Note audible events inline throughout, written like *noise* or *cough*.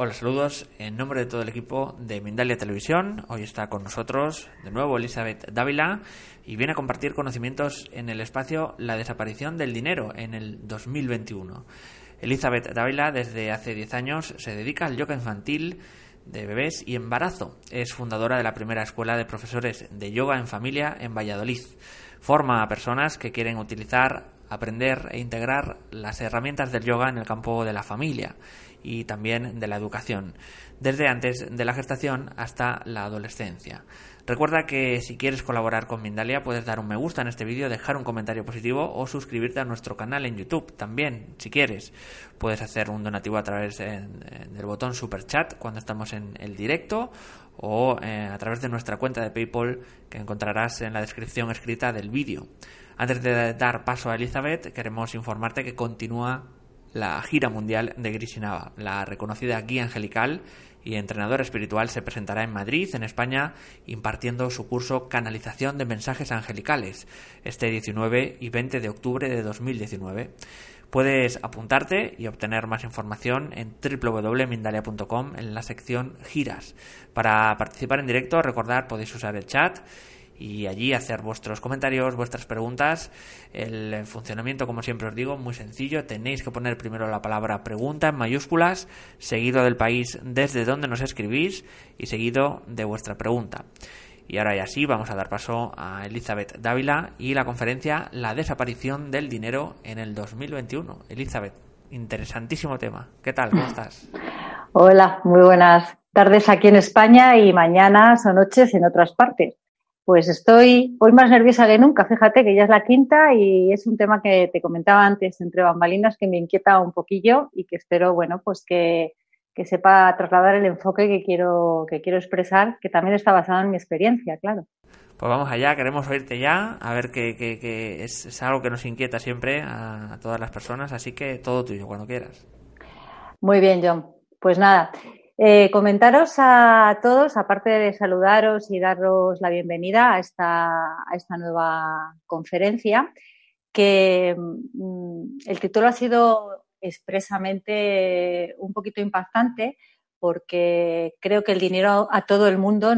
Hola, saludos en nombre de todo el equipo de Mindalia Televisión. Hoy está con nosotros de nuevo Elizabeth Dávila y viene a compartir conocimientos en el espacio La desaparición del dinero en el 2021. Elizabeth Dávila desde hace 10 años se dedica al yoga infantil de bebés y embarazo. Es fundadora de la primera escuela de profesores de yoga en familia en Valladolid. Forma a personas que quieren utilizar, aprender e integrar las herramientas del yoga en el campo de la familia y también de la educación, desde antes de la gestación hasta la adolescencia. Recuerda que si quieres colaborar con Mindalia puedes dar un me gusta en este vídeo, dejar un comentario positivo o suscribirte a nuestro canal en YouTube. También, si quieres, puedes hacer un donativo a través del botón Super Chat cuando estamos en el directo o eh, a través de nuestra cuenta de PayPal que encontrarás en la descripción escrita del vídeo. Antes de dar paso a Elizabeth, queremos informarte que continúa la gira mundial de Grishinava. La reconocida guía angelical y entrenadora espiritual se presentará en Madrid, en España, impartiendo su curso Canalización de Mensajes Angelicales, este 19 y 20 de octubre de 2019. Puedes apuntarte y obtener más información en www.mindalia.com en la sección Giras. Para participar en directo, recordad, podéis usar el chat y allí hacer vuestros comentarios, vuestras preguntas. El funcionamiento, como siempre os digo, muy sencillo. Tenéis que poner primero la palabra pregunta en mayúsculas, seguido del país desde donde nos escribís y seguido de vuestra pregunta. Y ahora ya sí, vamos a dar paso a Elizabeth Dávila y la conferencia La desaparición del dinero en el 2021. Elizabeth, interesantísimo tema. ¿Qué tal? ¿Cómo estás? Hola, muy buenas tardes aquí en España y mañanas o noches en otras partes. Pues estoy hoy más nerviosa que nunca, fíjate que ya es la quinta y es un tema que te comentaba antes entre bambalinas que me inquieta un poquillo y que espero, bueno, pues que, sepa trasladar el enfoque que quiero, que quiero expresar, que también está basado en mi experiencia, claro. Pues vamos allá, queremos oírte ya, a ver que, es, algo que nos inquieta siempre a todas las personas, así que todo tuyo, cuando quieras. Muy bien, John. Pues nada, eh, comentaros a todos, aparte de saludaros y daros la bienvenida a esta, nueva conferencia, que mm, el título ha sido expresamente un poquito impactante porque creo que el dinero a todo el mundo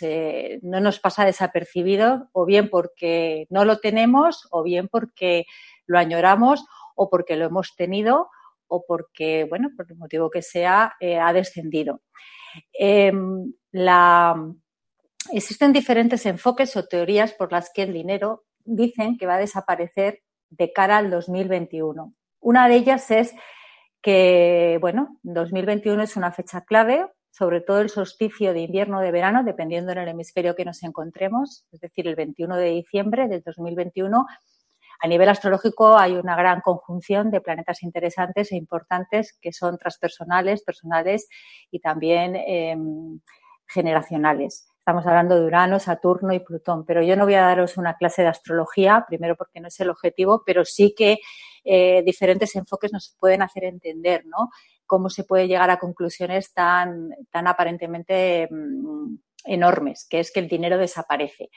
eh, no nos pasa desapercibido, o bien porque no lo tenemos, o bien porque lo añoramos, o porque lo hemos tenido, o porque, bueno, por el motivo que sea, eh, ha descendido. Em, existen diferentes enfoques o teorías por las que el dinero dicen que va a desaparecer de cara al 2021. Una de ellas es que, bueno, 2021 es una fecha clave, sobre todo el solsticio de invierno o de verano, dependiendo en el hemisferio que nos encontremos, es decir, el 21 de diciembre del 2021 a nivel astrológico hay una gran conjunción de planetas interesantes e importantes que son transpersonales, personales y también em, generacionales. Estamos hablando de Urano, Saturno y Plutón, pero yo no voy a daros una clase de astrología, primero porque no es el objetivo, pero sí que eh, diferentes enfoques nos pueden hacer entender, ¿no? Cómo se puede llegar a conclusiones tan, tan aparentemente em, enormes, que es que el dinero desaparece.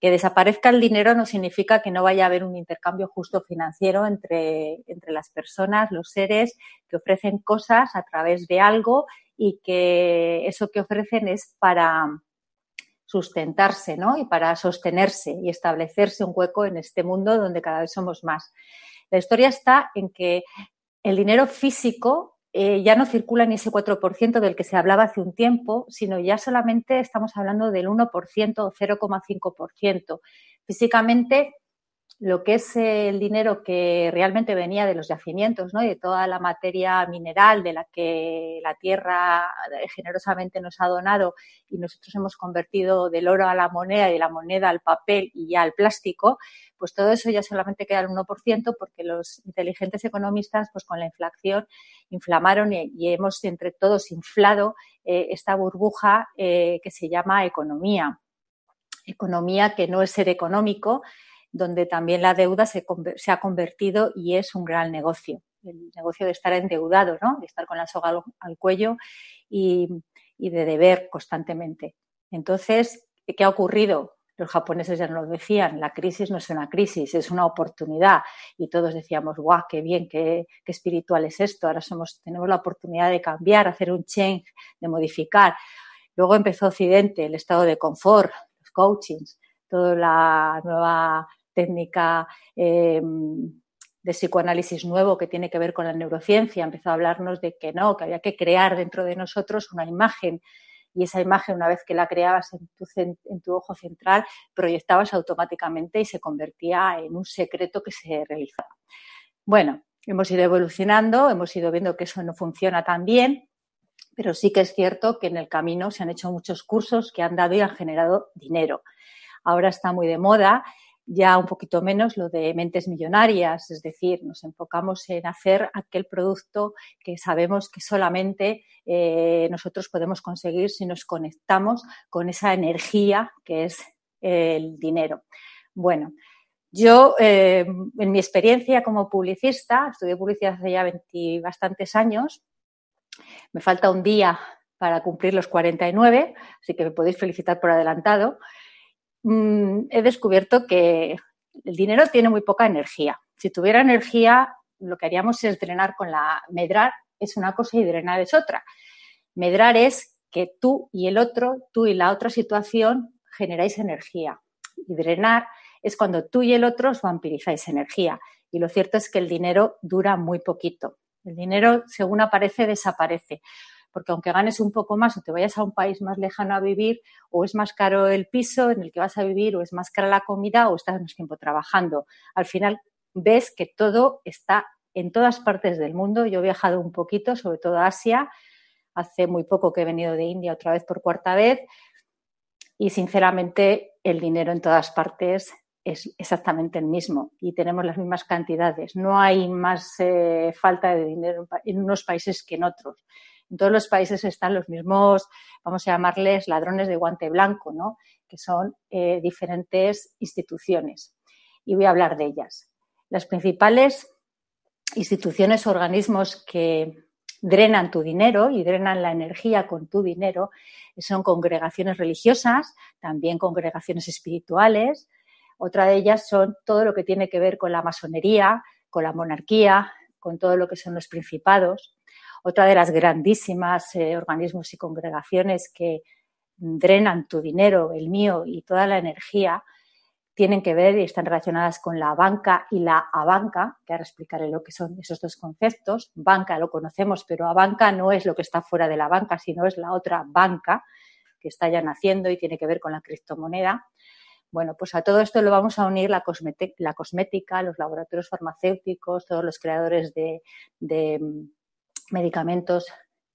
Que desaparezca el dinero no significa que no vaya a haber un intercambio justo financiero entre, entre las personas, los seres que ofrecen cosas a través de algo y que eso que ofrecen es para sustentarse ¿no? y para sostenerse y establecerse un hueco en este mundo donde cada vez somos más. La historia está en que el dinero físico eh, ya no circula ni ese 4% del que se hablaba hace un tiempo, sino ya solamente estamos hablando del 1% o 0,5%. Físicamente lo que es el dinero que realmente venía de los yacimientos, ¿no? De toda la materia mineral de la que la tierra generosamente nos ha donado y nosotros hemos convertido del oro a la moneda y de la moneda al papel y ya al plástico, pues todo eso ya solamente queda el 1% porque los inteligentes economistas, pues con la inflación, inflamaron y, hemos entre todos inflado eh, esta burbuja eh, que se llama economía. Economía que no es ser económico, donde también la deuda se, ha convertido y es un gran negocio. El negocio de estar endeudado, ¿no? de estar con la soga al, cuello y, de deber constantemente. Entonces, ¿qué ha ocurrido? los japoneses ya nos decían, la crisis no es una crisis, es una oportunidad. Y todos decíamos, guau, qué bien, qué, espiritual es esto. Ahora somos, tenemos la oportunidad de cambiar, hacer un change, de modificar. Luego empezó Occidente, el estado de confort, los coachings, toda la nueva técnica eh, de psicoanálisis nuevo que tiene que ver con la neurociencia. Empezó a hablarnos de que no, que había que crear dentro de nosotros una imagen y esa imagen, una vez que la creabas en tu, en tu ojo central, proyectabas automáticamente y se convertía en un secreto que se realizaba. Bueno, hemos ido evolucionando, hemos ido viendo que eso no funciona tan bien, pero sí que es cierto que en el camino se han hecho muchos cursos que han dado y han generado dinero. Ahora está muy de moda ya un poquito menos lo de mentes millonarias, es decir, nos enfocamos en hacer aquel producto que sabemos que solamente eh, nosotros podemos conseguir si nos conectamos con esa energía que es el dinero. Bueno, yo, eh, en mi experiencia como publicista, estudié publicidad hace ya 20 bastantes años, me falta un día para cumplir los 49, así que me podéis felicitar por adelantado. Mm, he descubierto que el dinero tiene muy poca energía. Si tuviera energía, lo que haríamos es drenar con la... Medrar es una cosa y drenar es otra. Medrar es que tú y el otro, tú y la otra situación generáis energía. Y drenar es cuando tú y el otro os vampirizáis energía. Y lo cierto es que el dinero dura muy poquito. El dinero, según aparece, desaparece porque aunque ganes un poco más o te vayas a un país más lejano a vivir, o es más caro el piso en el que vas a vivir, o es más cara la comida, o estás más tiempo trabajando. Al final ves que todo está en todas partes del mundo. Yo he viajado un poquito, sobre todo a Asia. Hace muy poco que he venido de India otra vez por cuarta vez. Y sinceramente el dinero en todas partes es exactamente el mismo y tenemos las mismas cantidades. No hay más eh, falta de dinero en unos países que en otros en todos los países están los mismos, vamos a llamarles ladrones de guante blanco, ¿no? que son eh, diferentes instituciones. Y voy a hablar de ellas. Las principales instituciones o organismos que drenan tu dinero y drenan la energía con tu dinero son congregaciones religiosas, también congregaciones espirituales. Otra de ellas son todo lo que tiene que ver con la masonería, con la monarquía, con todo lo que son los principados. Otra de las grandísimas eh, organismos y congregaciones que drenan tu dinero, el mío y toda la energía, tienen que ver y están relacionadas con la banca y la abanca, que ahora explicaré lo que son esos dos conceptos. Banca lo conocemos, pero abanca no es lo que está fuera de la banca, sino es la otra banca que está ya naciendo y tiene que ver con la criptomoneda. Bueno, pues a todo esto lo vamos a unir la, cosmética, los laboratorios farmacéuticos, todos los creadores de medicamentos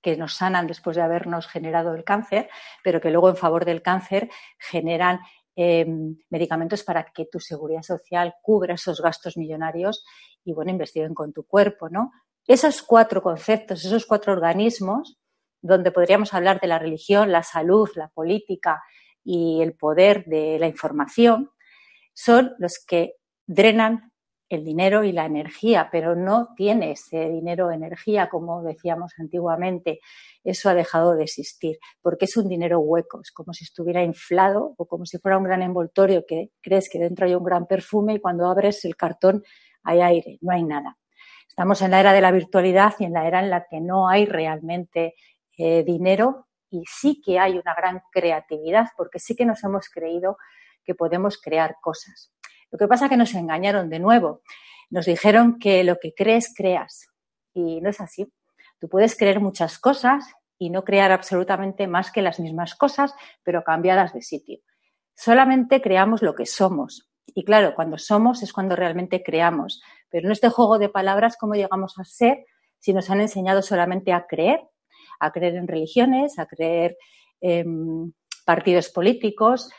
que nos sanan después de habernos generado el cáncer, pero que luego en favor del cáncer generan em, medicamentos para que tu seguridad social cubra esos gastos millonarios y, bueno, investiguen con tu cuerpo, ¿no? Esos cuatro conceptos, esos cuatro organismos, donde podríamos hablar de la religión, la salud, la política y el poder de la información, son los que drenan el dinero y la energía, pero no tiene ese dinero energía como decíamos antiguamente. Eso ha dejado de existir porque es un dinero hueco, es como si estuviera inflado o como si fuera un gran envoltorio que crees que dentro hay un gran perfume y cuando abres el cartón hay aire, no hay nada. Estamos en la era de la virtualidad y en la era en la que no hay realmente eh, dinero y sí que hay una gran creatividad porque sí que nos hemos creído que podemos crear cosas. Lo que pasa es que nos engañaron de nuevo. Nos dijeron que lo que crees, creas. Y no es así. Tú puedes creer muchas cosas y no crear absolutamente más que las mismas cosas, pero cambiadas de sitio. Solamente creamos lo que somos. Y claro, cuando somos es cuando realmente creamos. Pero en este juego de palabras, ¿cómo llegamos a ser si nos han enseñado solamente a creer? A creer en religiones, a creer en partidos políticos,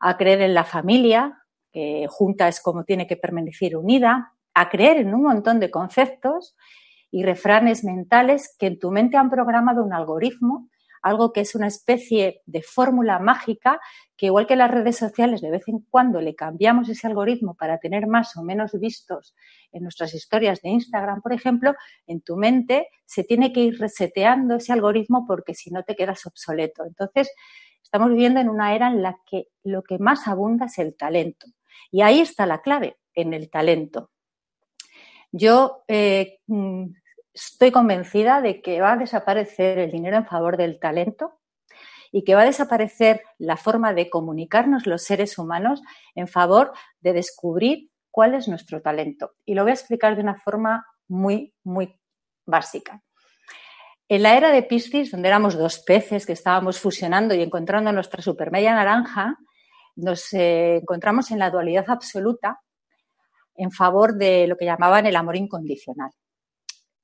a creer en la familia, que junta es como tiene que permanecer unida, a creer en un montón de conceptos y refranes mentales que en tu mente han programado un algoritmo, algo que es una especie de fórmula mágica que igual que las redes sociales de vez en cuando le cambiamos ese algoritmo para tener más o menos vistos en nuestras historias de Instagram, por ejemplo, en tu mente se tiene que ir reseteando ese algoritmo porque si no te quedas obsoleto. Entonces, Estamos viviendo en una era en la que lo que más abunda es el talento. Y ahí está la clave, en el talento. Yo eh, mm, estoy convencida de que va a desaparecer el dinero en favor del talento y que va a desaparecer la forma de comunicarnos los seres humanos en favor de descubrir cuál es nuestro talento. Y lo voy a explicar de una forma muy, muy básica. En la era de Piscis, donde éramos dos peces que estábamos fusionando y encontrando nuestra supermedia naranja, nos eh, encontramos en la dualidad absoluta en favor de lo que llamaban el amor incondicional.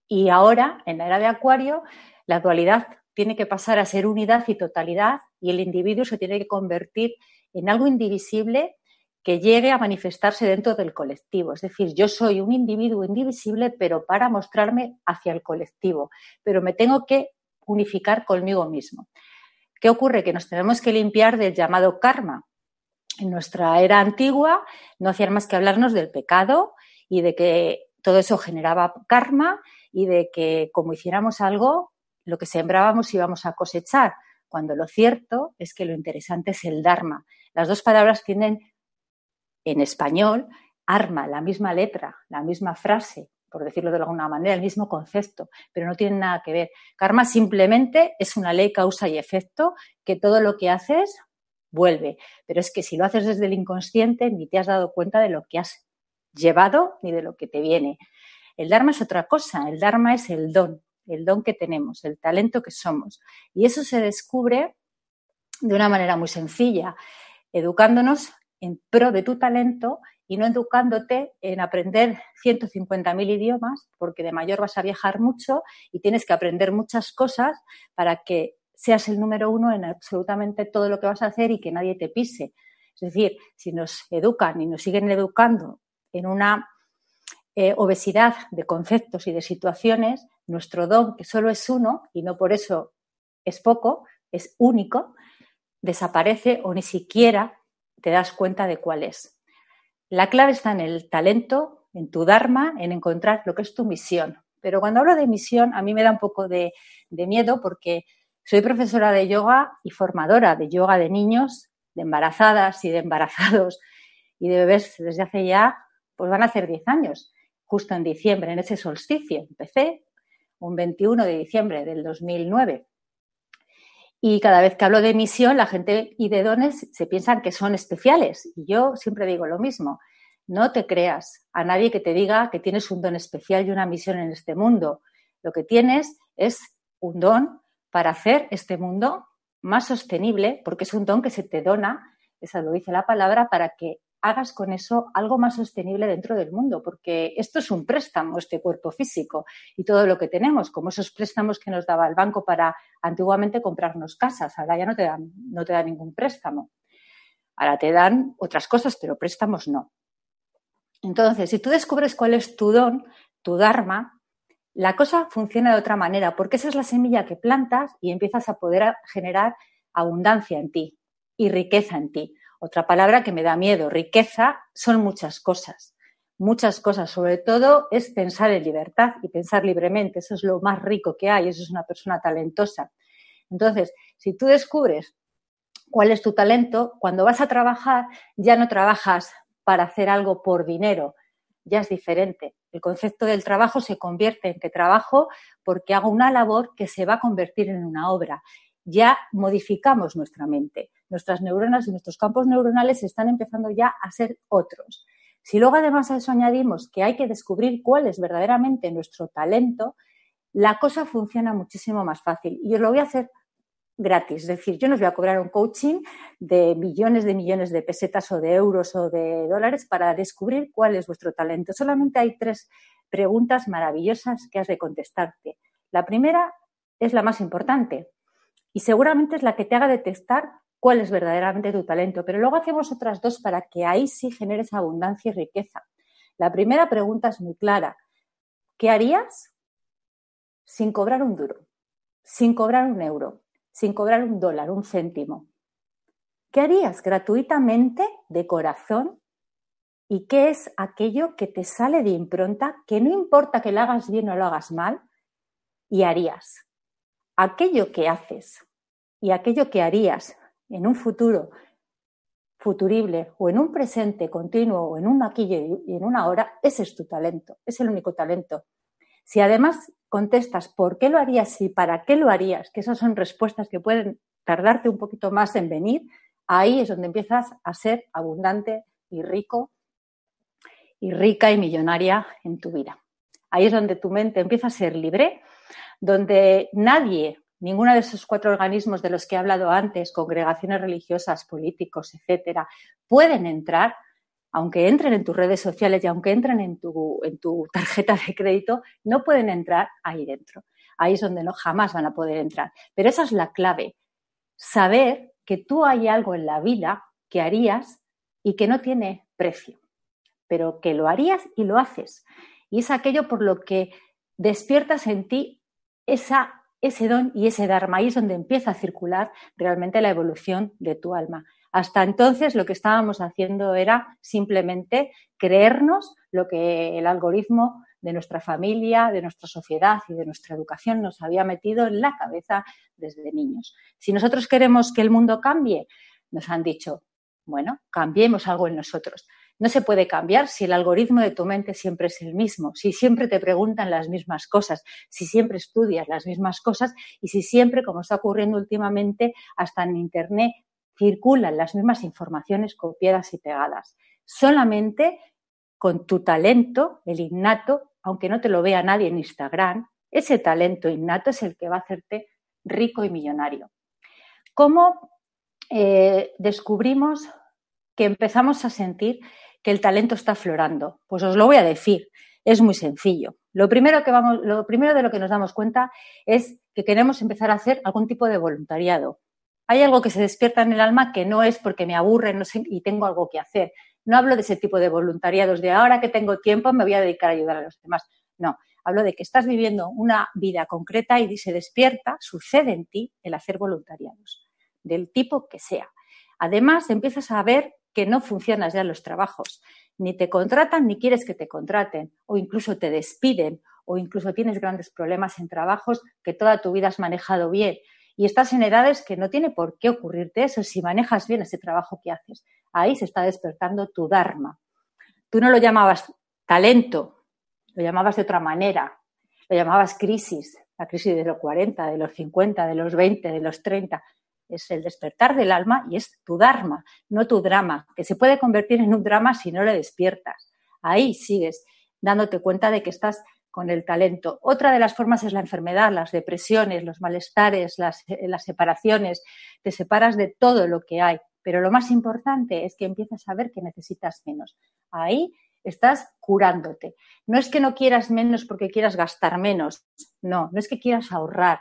Y ahora, en la era de Acuario, la dualidad tiene que pasar a ser unidad y totalidad y el individuo se tiene que convertir en algo indivisible que llegue a manifestarse dentro del colectivo. Es decir, yo soy un individuo indivisible, pero para mostrarme hacia el colectivo, pero me tengo que unificar conmigo mismo. ¿Qué ocurre? Que nos tenemos que limpiar del llamado karma. En nuestra era antigua no hacían más que hablarnos del pecado y de que todo eso generaba karma y de que como hiciéramos algo, lo que sembrábamos íbamos a cosechar, cuando lo cierto es que lo interesante es el Dharma. Las dos palabras tienen en español arma, la misma letra, la misma frase, por decirlo de alguna manera, el mismo concepto, pero no tienen nada que ver. Karma simplemente es una ley causa y efecto que todo lo que haces vuelve. Pero es que si lo haces desde el inconsciente ni te has dado cuenta de lo que has llevado ni de lo que te viene. El Dharma es otra cosa, el Dharma es el don, el don que tenemos, el talento que somos. Y eso se descubre de una manera muy sencilla, educándonos en pro de tu talento y no educándote en aprender 150.000 idiomas, porque de mayor vas a viajar mucho y tienes que aprender muchas cosas para que seas el número uno en absolutamente todo lo que vas a hacer y que nadie te pise. Es decir, si nos educan y nos siguen educando en una eh, obesidad de conceptos y de situaciones, nuestro don, que solo es uno y no por eso es poco, es único, desaparece o ni siquiera te das cuenta de cuál es. La clave está en el talento, en tu Dharma, en encontrar lo que es tu misión. Pero cuando hablo de misión, a mí me da un poco de, miedo porque soy profesora de yoga y formadora de yoga de niños, de embarazadas y de embarazados y de bebés desde hace ya, pues van a hacer 10 años, justo en diciembre, en ese solsticio. Empecé un 21 de diciembre del 2009. Y cada vez que hablo de misión, la gente y de dones se piensan que son especiales. Y yo siempre digo lo mismo. No te creas a nadie que te diga que tienes un don especial y una misión en este mundo. Lo que tienes es un don para hacer este mundo más sostenible, porque es un don que se te dona, esa lo dice la palabra, para que hagas con eso algo más sostenible dentro del mundo, porque esto es un préstamo, este cuerpo físico y todo lo que tenemos, como esos préstamos que nos daba el banco para antiguamente comprarnos casas, ahora ya no te dan, no te dan ningún préstamo. Ahora te dan otras cosas, pero préstamos no. Entonces, si tú descubres cuál es tu don, tu dharma, la cosa funciona de otra manera, porque esa es la semilla que plantas y empiezas a poder generar abundancia en ti y riqueza en ti. Otra palabra que me da miedo, riqueza, son muchas cosas. Muchas cosas, sobre todo es pensar en libertad y pensar libremente. Eso es lo más rico que hay, eso es una persona talentosa. Entonces, si tú descubres cuál es tu talento, cuando vas a trabajar ya no trabajas para hacer algo por dinero, ya es diferente. El concepto del trabajo se convierte en que trabajo porque hago una labor que se va a convertir en una obra ya modificamos nuestra mente. Nuestras neuronas y nuestros campos neuronales están empezando ya a ser otros. Si luego además a eso añadimos que hay que descubrir cuál es verdaderamente nuestro talento, la cosa funciona muchísimo más fácil. Y os lo voy a hacer gratis. Es decir, yo no os voy a cobrar un coaching de millones de millones de pesetas o de euros o de dólares para descubrir cuál es vuestro talento. Solamente hay tres preguntas maravillosas que has de contestarte. La primera es la más importante y seguramente es la que te haga detectar cuál es verdaderamente tu talento. Pero luego hacemos otras dos para que ahí sí generes abundancia y riqueza. La primera pregunta es muy clara. ¿Qué harías sin cobrar un duro, sin cobrar un euro, sin cobrar un dólar, un céntimo? ¿Qué harías gratuitamente, de corazón? ¿Y qué es aquello que te sale de impronta, que no importa que lo hagas bien o lo hagas mal, y harías? aquello que haces y aquello que harías en un futuro futurible o en un presente continuo o en un maquillo y en una hora, ese es tu talento, es el único talento. Si además contestas por qué lo harías y para qué lo harías, que esas son respuestas que pueden tardarte un poquito más en venir, ahí es donde empiezas a ser abundante y rico y rica y millonaria en tu vida. Ahí es donde tu mente empieza a ser libre, donde nadie Ninguno de esos cuatro organismos de los que he hablado antes, congregaciones religiosas, políticos, etcétera, pueden entrar, aunque entren en tus redes sociales y aunque entren en tu, en tu *laughs* tarjeta de crédito, no pueden entrar ahí dentro. Ahí es donde no jamás van a poder entrar. Pero esa es la clave. Saber que tú hay algo en la vida que harías y que no tiene precio, pero que lo harías y lo haces. Y es aquello por lo que despiertas en ti ese don y ese dharma. Ahí es donde empieza a circular realmente la evolución de tu alma. Hasta entonces lo que estábamos haciendo era simplemente creernos lo que el algoritmo de nuestra familia, de nuestra sociedad y de nuestra educación nos había metido en la cabeza desde niños. Si nosotros queremos que el mundo cambie, nos han dicho, bueno, cambiemos algo en nosotros. No se puede cambiar si el algoritmo de tu mente siempre es el mismo, si siempre te preguntan las mismas cosas, si siempre estudias las mismas cosas y si siempre, como está ocurriendo últimamente, hasta en Internet circulan las mismas informaciones copiadas y pegadas. Solamente con tu talento, el innato, aunque no te lo vea nadie en Instagram, ese talento innato es el que va a hacerte rico y millonario. ¿Cómo eh, descubrimos que empezamos a sentir que el talento está aflorando? Pues os lo voy a decir, es muy sencillo. Lo primero, que vamos, lo primero de lo que nos damos cuenta es que queremos empezar a hacer algún tipo de voluntariado. Hay algo que se despierta en el alma que no es porque me aburre y tengo algo que hacer. No hablo de ese tipo de voluntariados de ahora que tengo tiempo me voy a dedicar a ayudar a los demás. No, hablo de que estás viviendo una vida concreta y se despierta, sucede en ti el hacer voluntariados, del tipo que sea. Además, empiezas a ver que no funcionas ya en los trabajos. Ni te contratan ni quieres que te contraten, o incluso te despiden, o incluso tienes grandes problemas en trabajos que toda tu vida has manejado bien. Y estás en edades que no tiene por qué ocurrirte eso si manejas bien ese trabajo que haces. Ahí se está despertando tu Dharma. Tú no lo llamabas talento, lo llamabas de otra manera, lo llamabas crisis, la crisis de los 40, de los 50, de los 20, de los 30 es el despertar del alma y es tu dharma, no tu drama, que se puede convertir en un drama si no le despiertas. Ahí sigues dándote cuenta de que estás con el talento. Otra de las formas es la enfermedad, las depresiones, los malestares, las, las separaciones. Te separas de todo lo que hay, pero lo más importante es que empiezas a ver que necesitas menos. Ahí estás curándote. No es que no quieras menos porque quieras gastar menos, no, no es que quieras ahorrar.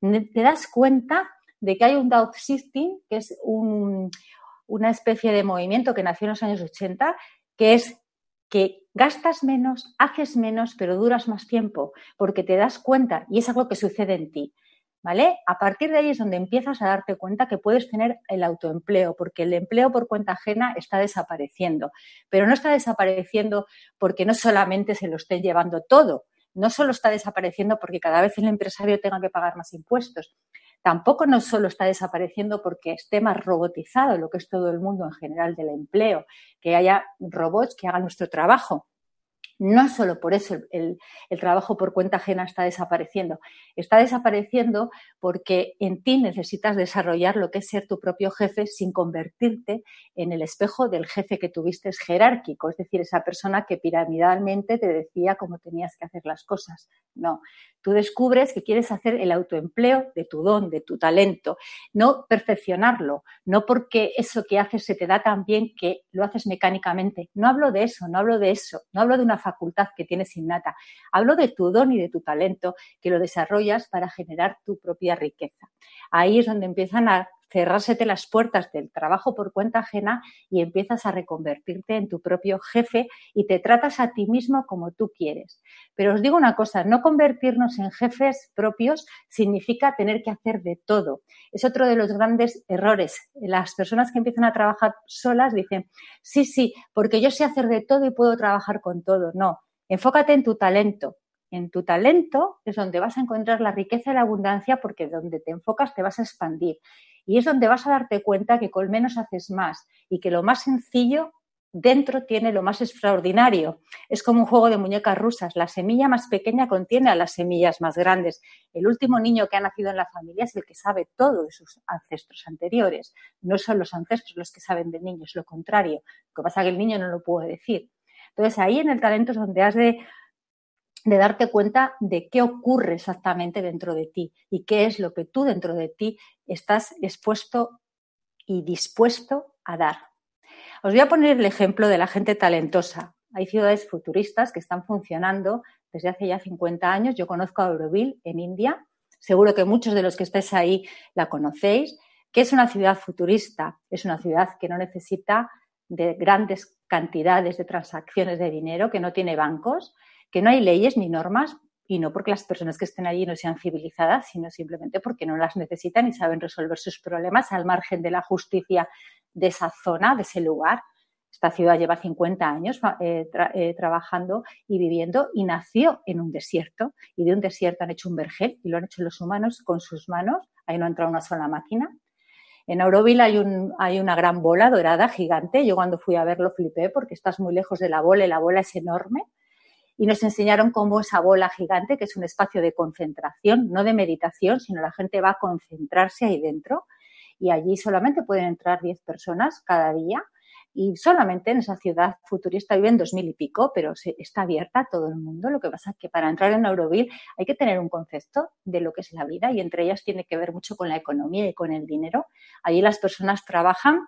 Te das cuenta de que hay un Dao Shifting, que es una especie de movimiento que nació en los años 80, que es que gastas menos, haces menos, pero duras más tiempo, porque te das cuenta y es algo que sucede en ti. ¿Vale? A partir de ahí es donde empiezas a darte cuenta que puedes tener el autoempleo, porque el empleo por cuenta ajena está desapareciendo. Pero no está desapareciendo porque no solamente se lo estén llevando todo, no solo está desapareciendo porque cada vez el empresario tenga que pagar más impuestos, tampoco no solo está desapareciendo porque esté más robotizado lo que es todo el mundo en general del empleo, que haya robots que hagan nuestro trabajo, no solo por eso el, trabajo por cuenta ajena está desapareciendo, está desapareciendo porque en ti necesitas desarrollar lo que es ser tu propio jefe sin convertirte en el espejo del jefe que tuviste jerárquico, es decir, esa persona que piramidalmente te decía cómo tenías que hacer las cosas. No, tú descubres que quieres hacer el autoempleo de tu don, de tu talento, no perfeccionarlo, no porque eso que haces se te da tan bien que lo haces mecánicamente. No hablo de eso, no hablo de eso, no hablo de una facultad que tienes innata. Hablo de tu don y de tu talento que lo desarrollas para generar tu propia riqueza. Ahí es donde empiezan a cerrársete las puertas del trabajo por cuenta ajena y empiezas a reconvertirte en tu propio jefe y te tratas a ti mismo como tú quieres. Pero os digo una cosa, no convertirnos en jefes propios significa tener que hacer de todo. Es otro de los grandes errores. Las personas que empiezan a trabajar solas dicen, sí, sí, porque yo sé hacer de todo y puedo trabajar con todo. No, enfócate en tu talento, en tu talento es donde vas a encontrar la riqueza y la abundancia porque donde te enfocas te vas a expandir. Y es donde vas a darte cuenta que con menos haces más y que lo más sencillo dentro tiene lo más extraordinario. Es como un juego de muñecas rusas. La semilla más pequeña contiene a las semillas más grandes. El último niño que ha nacido en la familia es el que sabe todo de sus ancestros anteriores. No son los ancestros los que saben del niño, es lo contrario. Lo que pasa es que el niño no lo puede decir. Entonces ahí en el talento es donde has de, de darte cuenta de qué ocurre exactamente dentro de ti y qué es lo que tú dentro de ti estás expuesto y dispuesto a dar. Os voy a poner el ejemplo de la gente talentosa. Hay ciudades futuristas que están funcionando desde hace ya 50 años. Yo conozco a Auroville en India. Seguro que muchos de los que estáis ahí la conocéis. que es una ciudad futurista? Es una ciudad que no necesita de grandes cantidades de transacciones de dinero, que no tiene bancos, que no hay leyes ni normas y no porque las personas que estén allí no sean civilizadas, sino simplemente porque no las necesitan y saben resolver sus problemas al margen de la justicia de esa zona, de ese lugar. Esta ciudad lleva 50 años eh, eh, trabajando y viviendo y nació en un desierto y de un desierto han hecho un vergel y lo han hecho los humanos con sus manos. Ahí no ha entrado una sola máquina. En Auroville hay, un, hay una gran bola dorada gigante. Yo cuando fui a verlo flipé porque estás muy lejos de la bola y la bola es enorme y nos enseñaron cómo esa bola gigante, que es un espacio de concentración, no de meditación, sino la gente va a concentrarse ahí dentro y allí solamente pueden entrar 10 personas cada día y solamente en esa ciudad futurista viven dos mil y pico, pero está abierta a todo el mundo. Lo que pasa es que para entrar en Euroville hay que tener un concepto de lo que es la vida y entre ellas tiene que ver mucho con la economía y con el dinero. Allí las personas trabajan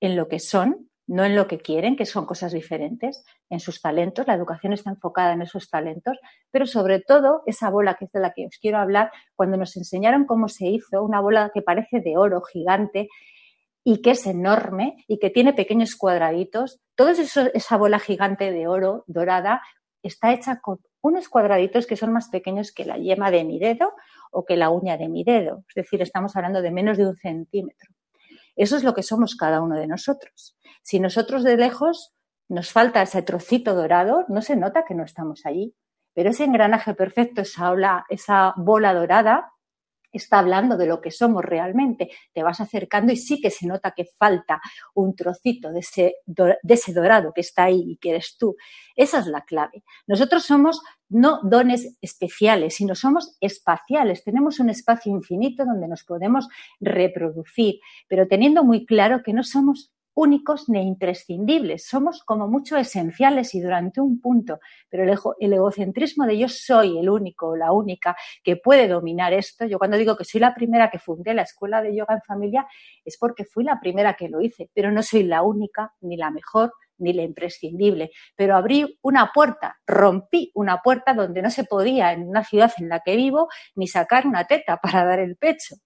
en lo que son no en lo que quieren, que son cosas diferentes, en sus talentos. La educación está enfocada en esos talentos, pero sobre todo esa bola que es de la que os quiero hablar, cuando nos enseñaron cómo se hizo, una bola que parece de oro gigante y que es enorme y que tiene pequeños cuadraditos. Toda esa bola gigante de oro dorada está hecha con unos cuadraditos que son más pequeños que la yema de mi dedo o que la uña de mi dedo. Es decir, estamos hablando de menos de un centímetro. Eso es lo que somos cada uno de nosotros. Si nosotros de lejos nos falta ese trocito dorado, no se nota que no estamos allí. Pero ese engranaje perfecto, esa, esa bola dorada, está hablando de lo que somos realmente. Te vas acercando y sí que se nota que falta un trocito de ese, de ese dorado que está ahí y que eres tú. Esa es la clave. Nosotros somos no dones especiales, sino somos espaciales. Tenemos un espacio infinito donde nos podemos reproducir, pero teniendo muy claro que no somos únicos ni imprescindibles, somos como mucho esenciales y durante un punto, pero el, egocentrismo de yo soy el único o la única que puede dominar esto, yo cuando digo que soy la primera que fundé la escuela de yoga en familia es porque fui la primera que lo hice, pero no soy la única ni la mejor ni la imprescindible, pero abrí una puerta, rompí una puerta donde no se podía en una ciudad en la que vivo ni sacar una teta para dar el pecho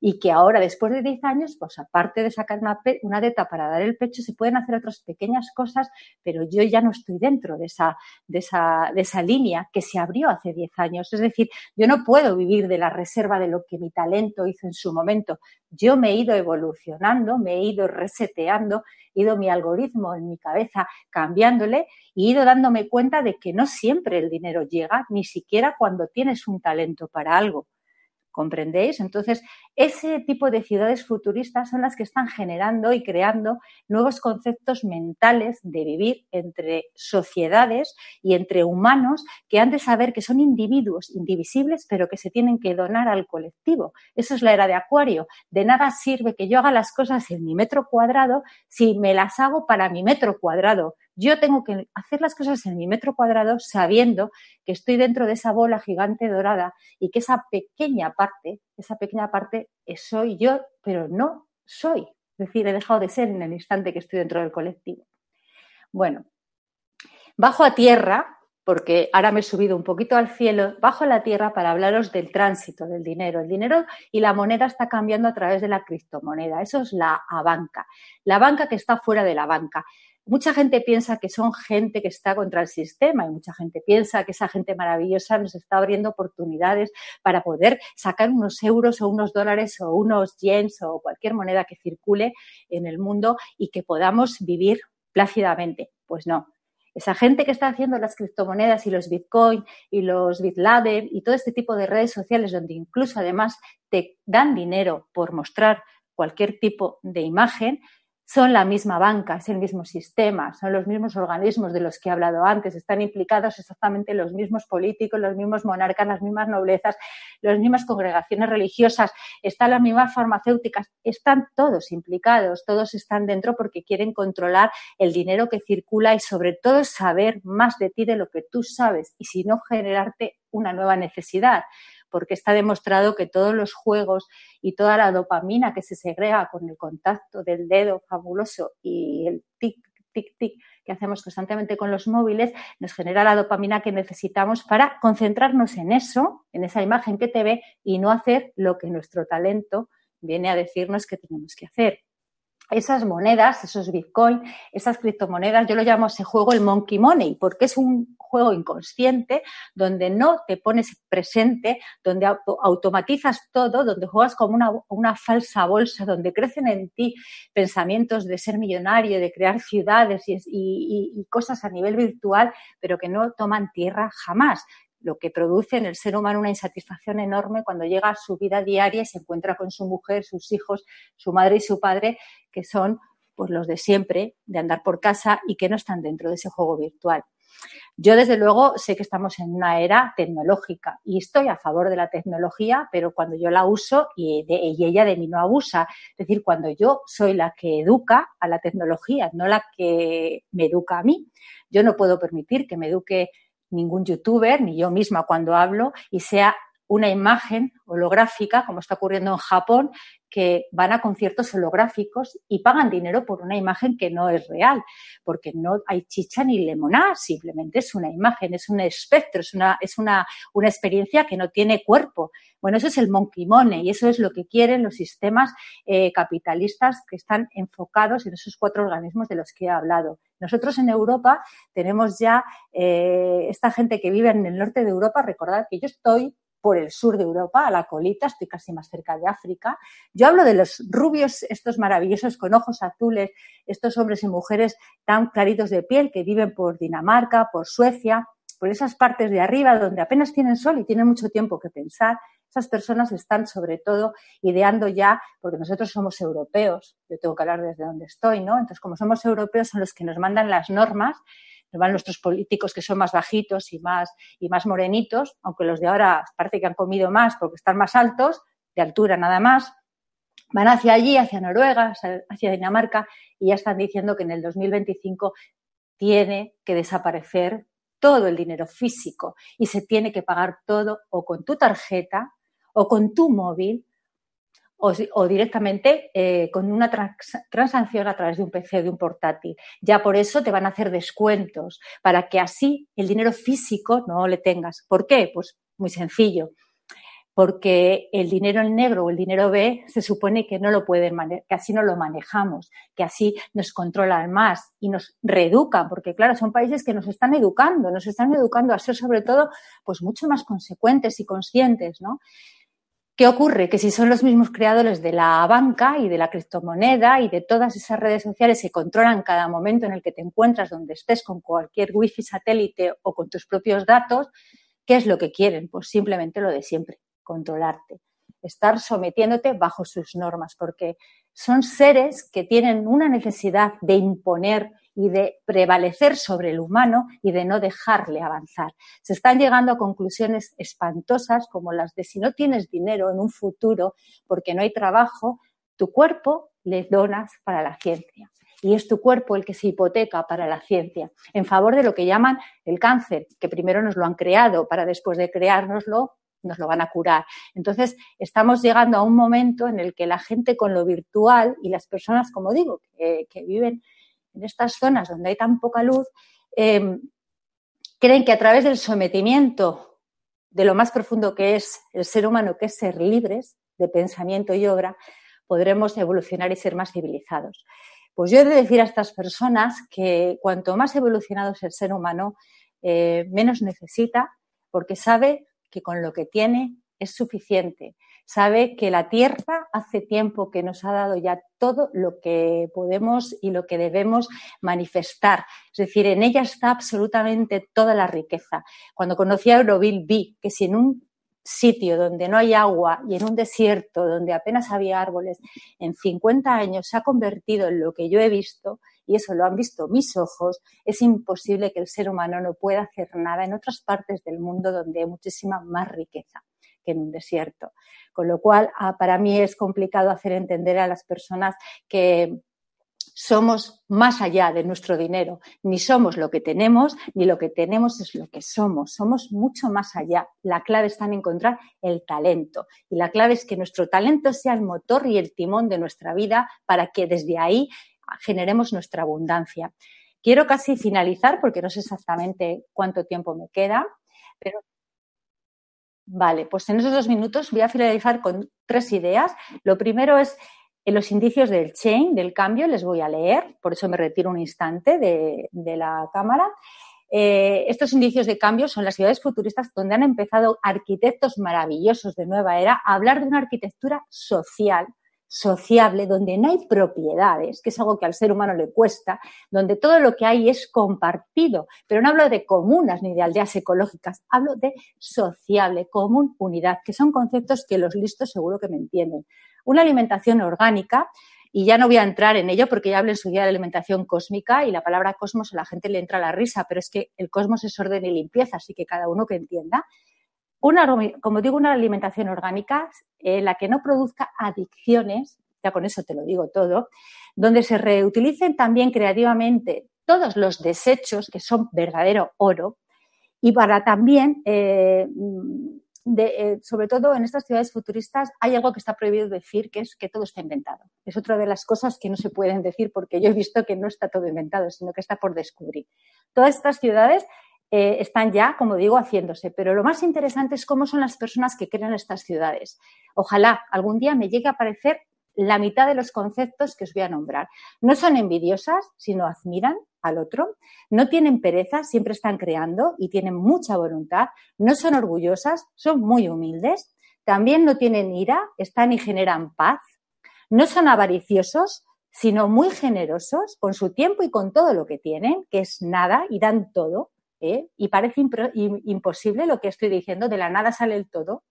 y que ahora, después de 10 años, pues aparte de sacar una, una para dar el pecho, se pueden hacer otras pequeñas cosas, pero yo ya no estoy dentro de esa, de esa, de esa línea que se abrió hace 10 años. Es decir, yo no puedo vivir de la reserva de lo que mi talento hizo en su momento. Yo me he ido evolucionando, me he ido reseteando, he ido mi algoritmo en mi cabeza cambiándole y he ido dándome cuenta de que no siempre el dinero llega, ni siquiera cuando tienes un talento para algo. ¿Comprendéis? Entonces, ese tipo de ciudades futuristas son las que están generando y creando nuevos conceptos mentales de vivir entre sociedades y entre humanos que han de saber que son individuos indivisibles, pero que se tienen que donar al colectivo. Eso es la era de Acuario. De nada sirve que yo haga las cosas en mi metro cuadrado si me las hago para mi metro cuadrado. Yo tengo que hacer las cosas en mi metro cuadrado sabiendo que estoy dentro de esa bola gigante dorada y que esa pequeña parte, esa pequeña parte soy yo, pero no soy. Es decir, he dejado de ser en el instante que estoy dentro del colectivo. Bueno, bajo a tierra, porque ahora me he subido un poquito al cielo, bajo a la tierra para hablaros del tránsito del dinero. El dinero y la moneda está cambiando a través de la criptomoneda. Eso es la banca. La banca que está fuera de la banca. Mucha gente piensa que son gente que está contra el sistema y mucha gente piensa que esa gente maravillosa nos está abriendo oportunidades para poder sacar unos euros o unos dólares o unos yens o cualquier moneda que circule en el mundo y que podamos vivir plácidamente. Pues no, esa gente que está haciendo las criptomonedas y los bitcoin y los bitladder y todo este tipo de redes sociales donde incluso además te dan dinero por mostrar cualquier tipo de imagen, son la misma banca, es el mismo sistema, son los mismos organismos de los que he hablado antes, están implicados exactamente los mismos políticos, los mismos monarcas, las mismas noblezas, las mismas congregaciones religiosas, están las mismas farmacéuticas, están todos implicados, todos están dentro porque quieren controlar el dinero que circula y sobre todo saber más de ti de lo que tú sabes y si no generarte una nueva necesidad porque está demostrado que todos los juegos y toda la dopamina que se segrega con el contacto del dedo fabuloso y el tic, tic, tic que hacemos constantemente con los móviles, nos genera la dopamina que necesitamos para concentrarnos en eso, en esa imagen que te ve y no hacer lo que nuestro talento viene a decirnos que tenemos que hacer esas monedas, esos bitcoin, esas criptomonedas, yo lo llamo ese juego el monkey money, porque es un juego inconsciente donde no te pones presente, donde automatizas todo, donde juegas como una, una falsa bolsa, donde crecen en ti pensamientos de ser millonario, de crear ciudades y, y cosas a nivel virtual, pero que no toman tierra jamás lo que produce en el ser humano una insatisfacción enorme cuando llega a su vida diaria y se encuentra con su mujer, sus hijos, su madre y su padre, que son pues los de siempre, de andar por casa y que no están dentro de ese juego virtual. Yo, desde luego, sé que estamos en una era tecnológica y estoy a favor de la tecnología, pero cuando yo la uso y, y, ella de mí no abusa. Es decir, cuando yo soy la que educa a la tecnología, no la que me educa a mí. Yo no puedo permitir que me eduque ningún youtuber, ni yo misma cuando hablo, y sea una imagen holográfica, como está ocurriendo en Japón, que van a conciertos holográficos y pagan dinero por una imagen que no es real, porque no hay chicha ni limonada, simplemente es una imagen, es un espectro, es una, es una, una experiencia que no tiene cuerpo. Bueno, eso es el monkey money y eso es lo que quieren los sistemas eh, capitalistas que están enfocados en esos cuatro organismos de los que he hablado. Nosotros en Europa tenemos ya eh, esta gente que vive en el norte de Europa, recordad que yo estoy por el sur de Europa, a la colita, estoy casi más cerca de África. Yo hablo de los rubios, estos maravillosos con ojos azules, estos hombres y mujeres tan claritos de piel que viven por Dinamarca, por Suecia, por esas partes de arriba donde apenas tienen sol y tienen mucho tiempo que pensar. Esas personas están sobre todo ideando ya, porque nosotros somos europeos, yo tengo que hablar desde donde estoy, ¿no? Entonces, como somos europeos, son los que nos mandan las normas van nuestros políticos que son más bajitos y más, y más morenitos, aunque los de ahora parece que han comido más porque están más altos, de altura nada más, van hacia allí, hacia Noruega, hacia Dinamarca, y ya están diciendo que en el 2025 tiene que desaparecer todo el dinero físico y se tiene que pagar todo o con tu tarjeta o con tu móvil o, directamente eh, con una transacción a través de un PC, de un portátil. Ya por eso te van a hacer descuentos, para que así el dinero físico no le tengas. ¿Por qué? Pues muy sencillo. Porque el dinero en negro o el dinero B se supone que no lo pueden que así no lo manejamos, que así nos controlan más y nos reeducan, porque claro, son países que nos están educando, nos están educando a ser sobre todo pues mucho más consecuentes y conscientes, ¿no? ¿Qué ocurre? Que si son los mismos creadores de la banca y de la criptomoneda y de todas esas redes sociales que controlan cada momento en el que te encuentras, donde estés con cualquier wifi satélite o con tus propios datos, ¿qué es lo que quieren? Pues simplemente lo de siempre, controlarte, estar sometiéndote bajo sus normas, porque son seres que tienen una necesidad de imponer y de prevalecer sobre el humano y de no dejarle avanzar. Se están llegando a conclusiones espantosas como las de si no tienes dinero en un futuro porque no hay trabajo, tu cuerpo le donas para la ciencia. Y es tu cuerpo el que se hipoteca para la ciencia, en favor de lo que llaman el cáncer, que primero nos lo han creado para después de creárnoslo nos lo van a curar. Entonces, estamos llegando a un momento en el que la gente con lo virtual y las personas, como digo, que, que viven en estas zonas donde hay tan poca luz, em, creen que a través del sometimiento de lo más profundo que es el ser humano, que es ser libres de pensamiento y obra, podremos evolucionar y ser más civilizados. Pues yo he de decir a estas personas que cuanto más evolucionado es el ser humano, eh, menos necesita, porque sabe que con lo que tiene es suficiente sabe que la Tierra hace tiempo que nos ha dado ya todo lo que podemos y lo que debemos manifestar. Es decir, en ella está absolutamente toda la riqueza. Cuando conocí a Euroville vi que si en un sitio donde no hay agua y en un desierto donde apenas había árboles, en 50 años se ha convertido en lo que yo he visto, y eso lo han visto mis ojos, es imposible que el ser humano no pueda hacer nada en otras partes del mundo donde hay muchísima más riqueza que en un desierto. Con lo cual, ah, para mí es complicado hacer entender a las personas que somos más allá de nuestro dinero. Ni somos lo que tenemos, ni lo que tenemos es lo que somos. Somos mucho más allá. La clave está en encontrar el talento. Y la clave es que nuestro talento sea el motor y el timón de nuestra vida para que desde ahí generemos nuestra abundancia. Quiero casi finalizar porque no sé exactamente cuánto tiempo me queda, pero Vale, pues en esos dos minutos voy a finalizar con tres ideas. Lo primero es en los indicios del chain, del cambio, les voy a leer, por eso me retiro un instante de, la cámara. Eh, estos indicios de cambio son las ciudades futuristas donde han empezado arquitectos maravillosos de nueva era a hablar de una arquitectura social, sociable, donde no hay propiedades, que es algo que al ser humano le cuesta, donde todo lo que hay es compartido. Pero no hablo de comunas ni de aldeas ecológicas, hablo de sociable, común, unidad, que son conceptos que los listos seguro que me entienden una alimentación orgánica, y ya no voy a entrar en ello porque ya hablé en su día de alimentación cósmica y la palabra cosmos a la gente le entra la risa, pero es que el cosmos es orden y limpieza, así que cada uno que entienda. Una, como digo, una alimentación orgánica en la que no produzca adicciones, ya con eso te lo digo todo, donde se reutilicen también creativamente todos los desechos que son verdadero oro y para también eh, eh, sobre todo en estas ciudades futuristas, hay algo que está prohibido decir, que es que todo está inventado. Es otra de las cosas que no se pueden decir porque yo he visto que no está todo inventado, sino que está por descubrir. Todas estas ciudades eh, están ya, como digo, haciéndose, pero lo más interesante es cómo son las personas que crean estas ciudades. Ojalá algún día me llegue a aparecer la mitad de los conceptos que os voy a nombrar. No son envidiosas, sino admiran al otro, no tienen pereza, siempre están creando y tienen mucha voluntad, no son orgullosas, son muy humildes, también no tienen ira, están y generan paz, no son avariciosos, sino muy generosos con su tiempo y con todo lo que tienen, que es nada y dan todo. ¿Eh? Y parece imposible lo que estoy diciendo, de la nada sale el todo.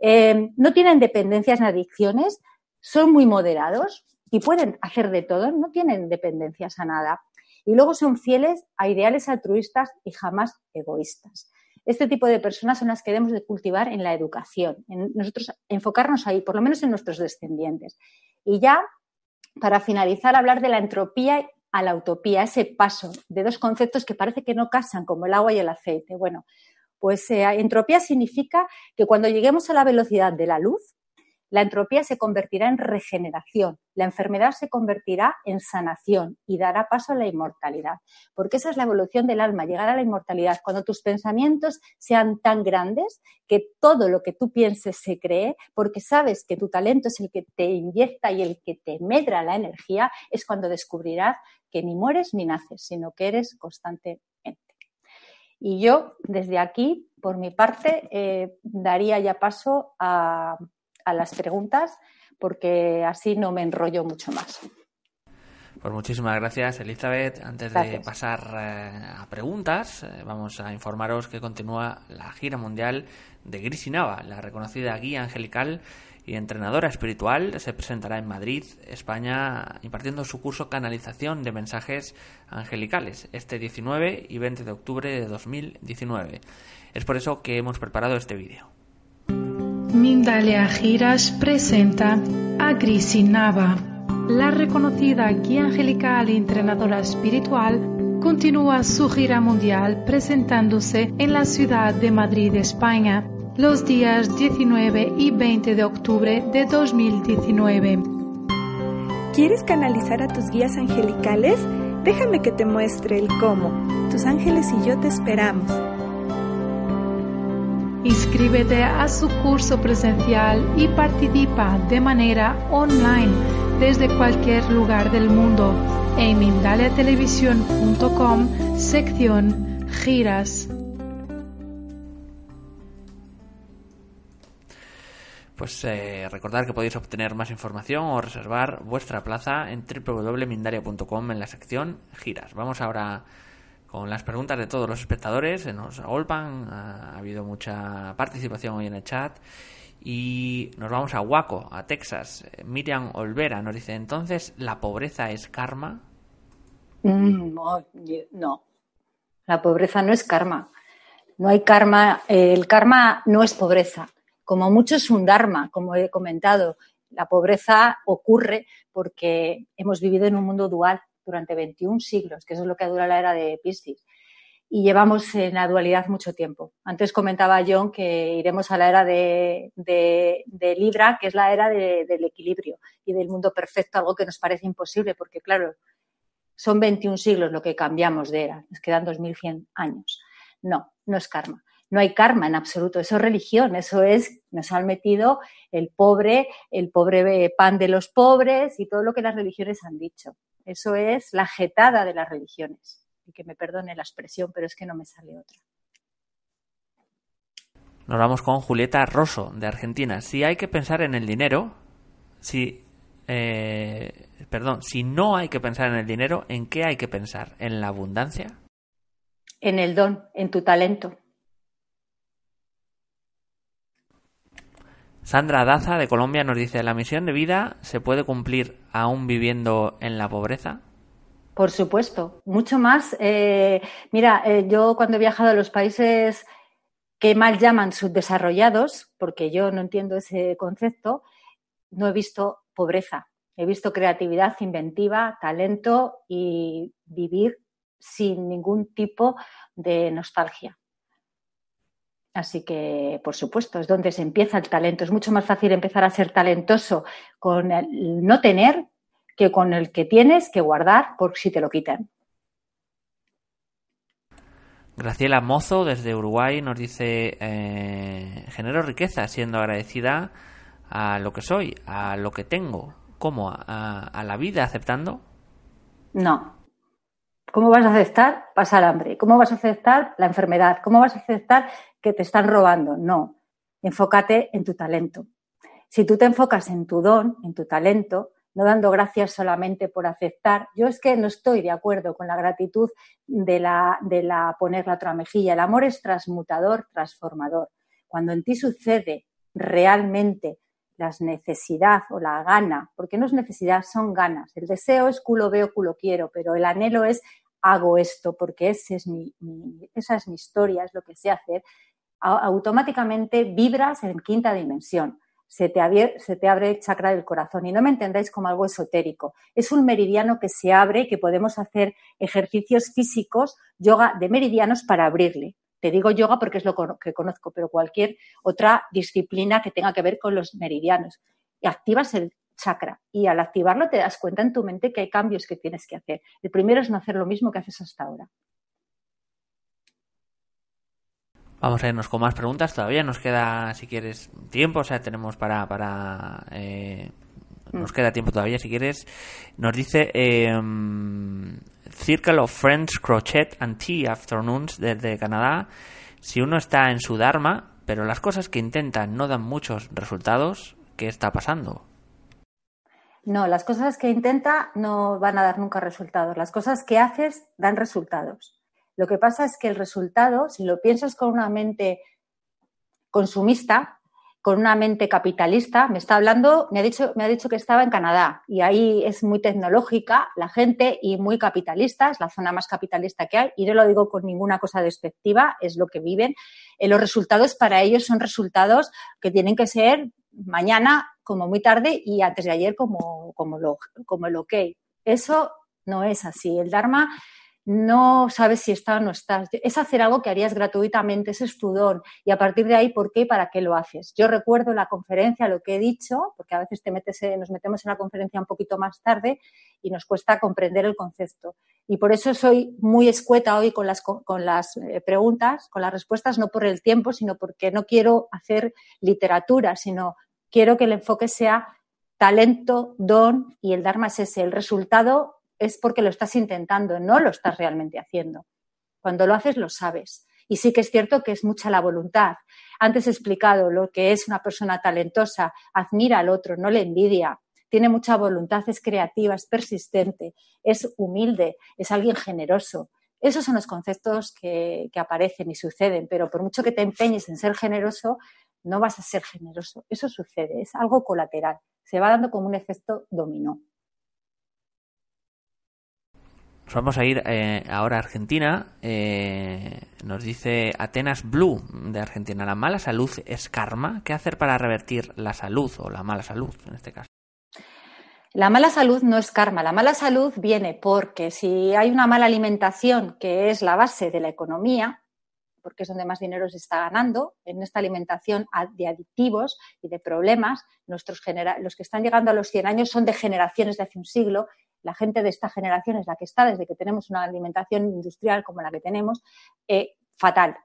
Eh, no tienen dependencias ni adicciones, son muy moderados y pueden hacer de todo, no tienen dependencias a nada. Y luego son fieles a ideales altruistas y jamás egoístas. Este tipo de personas son las que debemos de cultivar en la educación, en nosotros enfocarnos ahí, por lo menos en nuestros descendientes. Y ya, para finalizar, hablar de la entropía a la utopía, ese paso de dos conceptos que parece que no casan, como el agua y el aceite. Bueno, pues eh, entropía significa que cuando lleguemos a la velocidad de la luz, la entropía se convertirá en regeneración, la enfermedad se convertirá en sanación y dará paso a la inmortalidad. Porque esa es la evolución del alma, llegar a la inmortalidad. Cuando tus pensamientos sean tan grandes que todo lo que tú pienses se cree, porque sabes que tu talento es el que te inyecta y el que te medra la energía, es cuando descubrirás que ni mueres ni naces, sino que eres constantemente. Y yo, desde aquí, por mi parte, eh, daría ya paso a a las preguntas porque así no me enrollo mucho más. Pues muchísimas gracias, Elizabeth. Antes de pasar eh, a preguntas, eh, vamos a informaros que continúa la gira mundial de Grisi Nava, la reconocida guía angelical y entrenadora espiritual. Se presentará en Madrid, España, impartiendo su curso Canalización de Mensajes Angelicales este 19 y 20 de octubre de 2019. Es por eso que hemos preparado este vídeo. Mindalia Giras presenta a Grisi Nava. La reconocida guía angelical y entrenadora espiritual continúa su gira mundial presentándose en la ciudad de Madrid, España, los días 19 y 20 de octubre de 2019. ¿Quieres canalizar a tus guías angelicales? Déjame que te muestre el cómo. Tus ángeles y yo te esperamos. Inscríbete a su curso presencial y participa de manera online desde cualquier lugar del mundo en mindaliatelevisión.com sección giras. Pues eh, recordad que podéis obtener más información o reservar vuestra plaza en www.mindalia.com en la sección giras. Vamos ahora con las preguntas de todos los espectadores. Se nos agolpan, ha habido mucha participación hoy en el chat. Y nos vamos a Waco, a Texas. Miriam Olvera nos dice, entonces, ¿la pobreza es karma? Mm, no, la pobreza no es karma. No hay karma. El karma no es pobreza. Como mucho es un dharma, como he comentado. La pobreza ocurre porque hemos vivido en un mundo dual durante 21 siglos, que eso es lo que dura la era de Piscis. Y llevamos en la dualidad mucho tiempo. Antes comentaba John que iremos a la era de, Libra, que es la era del equilibrio y del mundo perfecto, algo que nos parece imposible, porque claro, son 21 siglos lo que cambiamos de era, nos quedan 2100 años. No, no es karma. No hay karma en absoluto, eso es religión, eso es, nos han metido el pobre, el pobre pan de los pobres y todo lo que las religiones han dicho. Eso es la jetada de las religiones. Y que me perdone la expresión, pero es que no me sale otra. Nos vamos con Julieta Rosso, de Argentina. Si hay que pensar en el dinero, si, eh, perdón, si no hay que pensar en el dinero, ¿en qué hay que pensar? ¿En la abundancia? En el don, en tu talento. Sandra Daza de Colombia nos dice, ¿la misión de vida se puede cumplir aún viviendo en la pobreza? Por supuesto, mucho más. Eh, mira, eh, yo cuando he viajado a los países que mal llaman subdesarrollados, porque yo no entiendo ese concepto, no he visto pobreza. He visto creatividad, inventiva, talento y vivir sin ningún tipo de nostalgia. Así que, por supuesto, es donde se empieza el talento. Es mucho más fácil empezar a ser talentoso con el no tener que con el que tienes que guardar por si te lo quitan. Graciela Mozo desde Uruguay nos dice, eh, genero riqueza siendo agradecida a lo que soy, a lo que tengo. ¿Cómo? ¿A, la vida aceptando? No. ¿Cómo vas a aceptar pasar hambre? ¿Cómo vas a aceptar la enfermedad? ¿Cómo vas a aceptar que te están robando. No, enfócate en tu talento. Si tú te enfocas en tu don, en tu talento, no dando gracias solamente por aceptar. Yo es que no estoy de acuerdo con la gratitud de la, de la poner la otra mejilla. El amor es transmutador, transformador. Cuando en ti sucede realmente la necesidad o la gana, porque no es necesidad, son ganas. El deseo es culo veo, culo quiero, pero el anhelo es hago esto porque ese es mi, esa es mi historia, es lo que sé hacer automáticamente vibras en quinta dimensión. Se te, abre, se te, abre, el chakra del corazón. Y no me entendáis como algo esotérico. Es un meridiano que se abre y que podemos hacer ejercicios físicos, yoga de meridianos para abrirle. Te digo yoga porque es lo que conozco, pero cualquier otra disciplina que tenga que ver con los meridianos. Y activas el chakra y al activarlo te das cuenta en tu mente que hay cambios que tienes que hacer. El primero es no hacer lo mismo que haces hasta ahora. Vamos a irnos con más preguntas. Todavía nos queda, si quieres, tiempo. O sea, tenemos para. para eh, nos mm. queda tiempo todavía, si quieres. Nos dice eh, Circle of Friends Crochet and Tea Afternoons desde Canadá. Si uno está en su Dharma, pero las cosas que intentan no dan muchos resultados, ¿qué está pasando? No, las cosas que intenta no van a dar nunca resultados. Las cosas que haces dan resultados. Lo que pasa es que el resultado, si lo piensas con una mente consumista, con una mente capitalista, me está hablando, me ha dicho, me ha dicho que estaba en Canadá y ahí es muy tecnológica la gente y muy capitalista, es la zona más capitalista que hay y no lo digo con ninguna cosa despectiva, es lo que viven. Eh, los resultados para ellos son resultados que tienen que ser mañana como muy tarde y antes de ayer como, como, lo, como el ok. Eso no es así. El Dharma no sabes si está o no está. Es hacer algo que harías gratuitamente, ese es tu don. Y a partir de ahí, ¿por qué y para qué lo haces? Yo recuerdo la conferencia, lo que he dicho, porque a veces te metes, nos metemos en la conferencia un poquito más tarde y nos cuesta comprender el concepto. Y por eso soy muy escueta hoy con las, con las eh, preguntas, con las respuestas, no por el tiempo, sino porque no quiero hacer literatura, sino quiero que el enfoque sea talento, don y el Dharma es ese. El resultado es porque lo estás intentando, no lo estás realmente haciendo. Cuando lo haces, lo sabes. Y sí que es cierto que es mucha la voluntad. Antes he explicado lo que es una persona talentosa, admira al otro, no le envidia, tiene mucha voluntad, es creativa, es persistente, es humilde, es alguien generoso, Esos son los conceptos que, que aparecen y suceden, pero por mucho que te empeñes en ser generoso, no vas a ser generoso. Eso sucede, es algo colateral. Se va dando como un efecto dominó. Vamos a ir eh, ahora a Argentina. Eh, nos dice Atenas Blue de Argentina. ¿La mala salud es karma? ¿Qué hacer para revertir la salud o la mala salud en este caso? La mala salud no es karma. La mala salud viene porque si hay una mala alimentación, que es la base de la economía, porque es donde más dinero se está ganando, en esta alimentación de adictivos y de problemas, nuestros los que están llegando a los 100 años son de generaciones de hace un siglo la gente de esta generación es la que está desde que tenemos una alimentación industrial como la que tenemos, eh, fatal.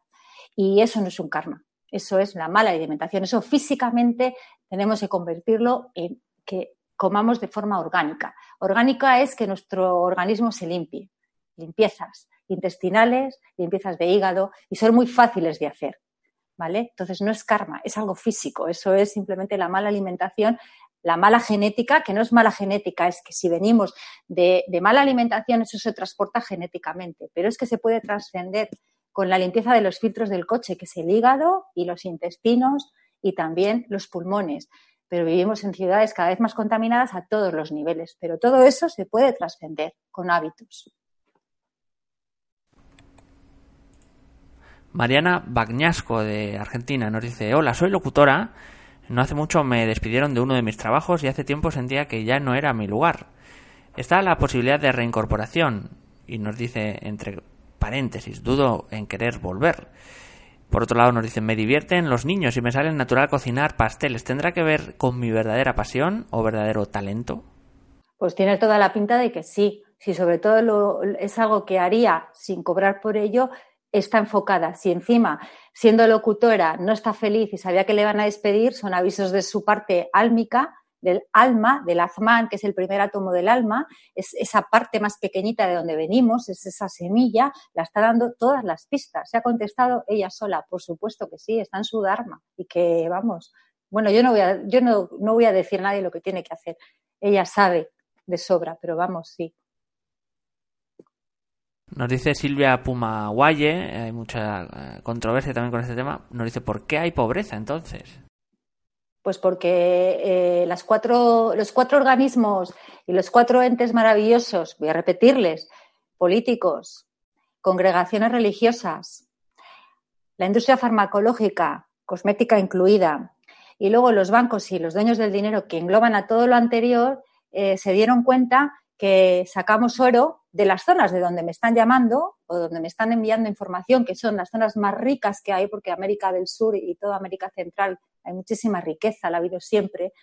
Y eso no es un karma, eso es la mala alimentación. Eso físicamente tenemos que convertirlo en que comamos de forma orgánica. Orgánica es que nuestro organismo se limpie, limpiezas intestinales, limpiezas de hígado, y son muy fáciles de hacer. ¿Vale? Entonces no es karma, es algo físico, eso es simplemente la mala alimentación la mala genética, que no es mala genética, es que si venimos de, mala alimentación, eso se transporta genéticamente, pero es que se puede trascender con la limpieza de los filtros del coche, que es el hígado y los intestinos y también los pulmones. Pero vivimos en ciudades cada vez más contaminadas a todos los niveles, pero todo eso se puede trascender con hábitos. Mariana Bagnasco de Argentina nos dice, hola, soy locutora no hace mucho me despidieron de uno de mis trabajos y hace tiempo sentía que ya no era mi lugar. Está la posibilidad de reincorporación y nos dice entre paréntesis, dudo en querer volver. Por otro lado nos dice, me divierten los niños y me sale natural cocinar pasteles. ¿Tendrá que ver con mi verdadera pasión o verdadero talento? Pues tiene toda la pinta de que sí. Si sobre todo es algo que haría sin cobrar por ello, está enfocada. Si encima, siendo locutora, no está feliz y sabía que le van a despedir, son avisos de su parte álmica, del alma, del azmán, que es el primer átomo del alma, es esa parte más pequeñita de donde venimos, es esa semilla, la está dando todas las pistas. Se ha contestado ella sola, por supuesto que sí, está en su dharma y que, vamos, bueno, yo no voy a, yo no, no voy a decir a nadie lo que tiene que hacer. Ella sabe de sobra, pero vamos, sí. Nos dice Silvia Pumaguaye, hay mucha eh, controversia también con este tema, nos dice, ¿por qué hay pobreza entonces? Pues porque eh, las cuatro, los cuatro organismos y los cuatro entes maravillosos, voy a repetirles, políticos, congregaciones religiosas, la industria farmacológica, cosmética incluida, y luego los bancos y los dueños del dinero que engloban a todo lo anterior, eh, se dieron cuenta que sacamos oro de las zonas de donde me están llamando o donde me están enviando información, que son las zonas más ricas que hay, porque América del Sur y toda América Central hay muchísima riqueza, la ha habido siempre,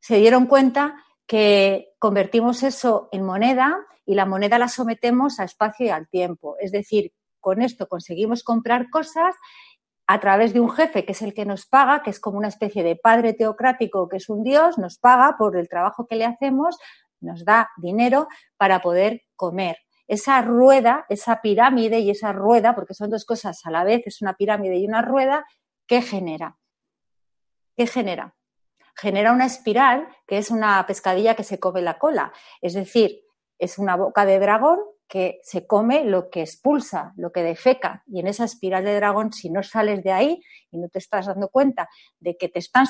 se dieron cuenta que convertimos eso en moneda y la moneda la sometemos a espacio y al tiempo. Es decir, con esto conseguimos comprar cosas a través de un jefe que es el que nos paga, que es como una especie de padre teocrático, que es un dios, nos paga por el trabajo que le hacemos, nos da dinero para poder comer. Esa rueda, esa pirámide y esa rueda, porque son dos cosas a la vez, es una pirámide y una rueda, ¿qué genera? ¿Qué genera? Genera una espiral que es una pescadilla que se come la cola. Es decir, es una boca de dragón que se come lo que expulsa, lo que defeca. Y en esa espiral de dragón, si no sales de ahí y no te estás dando cuenta de que te están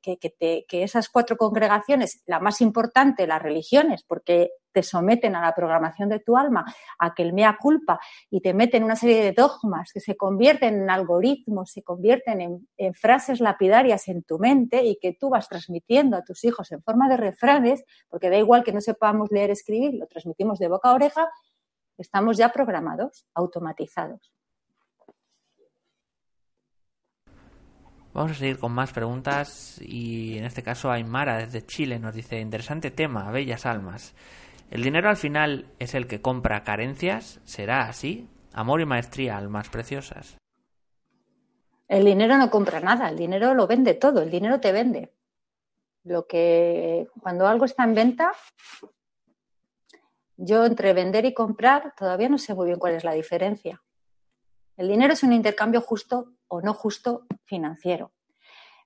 que, que, que esas cuatro congregaciones, la más importante, las religiones, porque te someten a la programación de tu alma, a que el mea culpa y te meten una serie de dogmas que se convierten en algoritmos, se convierten en, en, frases lapidarias en tu mente y que tú vas transmitiendo a tus hijos en forma de refranes, porque da igual que no sepamos leer, escribir, lo transmitimos de boca a oreja, estamos ya programados, automatizados. Vamos a seguir con más preguntas y en este caso Aymara desde Chile nos dice interesante tema, bellas almas. ¿El dinero al final es el que compra carencias? ¿Será así? Amor y maestría, almas preciosas. El dinero no compra nada, el dinero lo vende todo, el dinero te vende. Lo que cuando algo está en venta, yo entre vender y comprar todavía no sé muy bien cuál es la diferencia. El dinero es un intercambio justo o no justo financiero.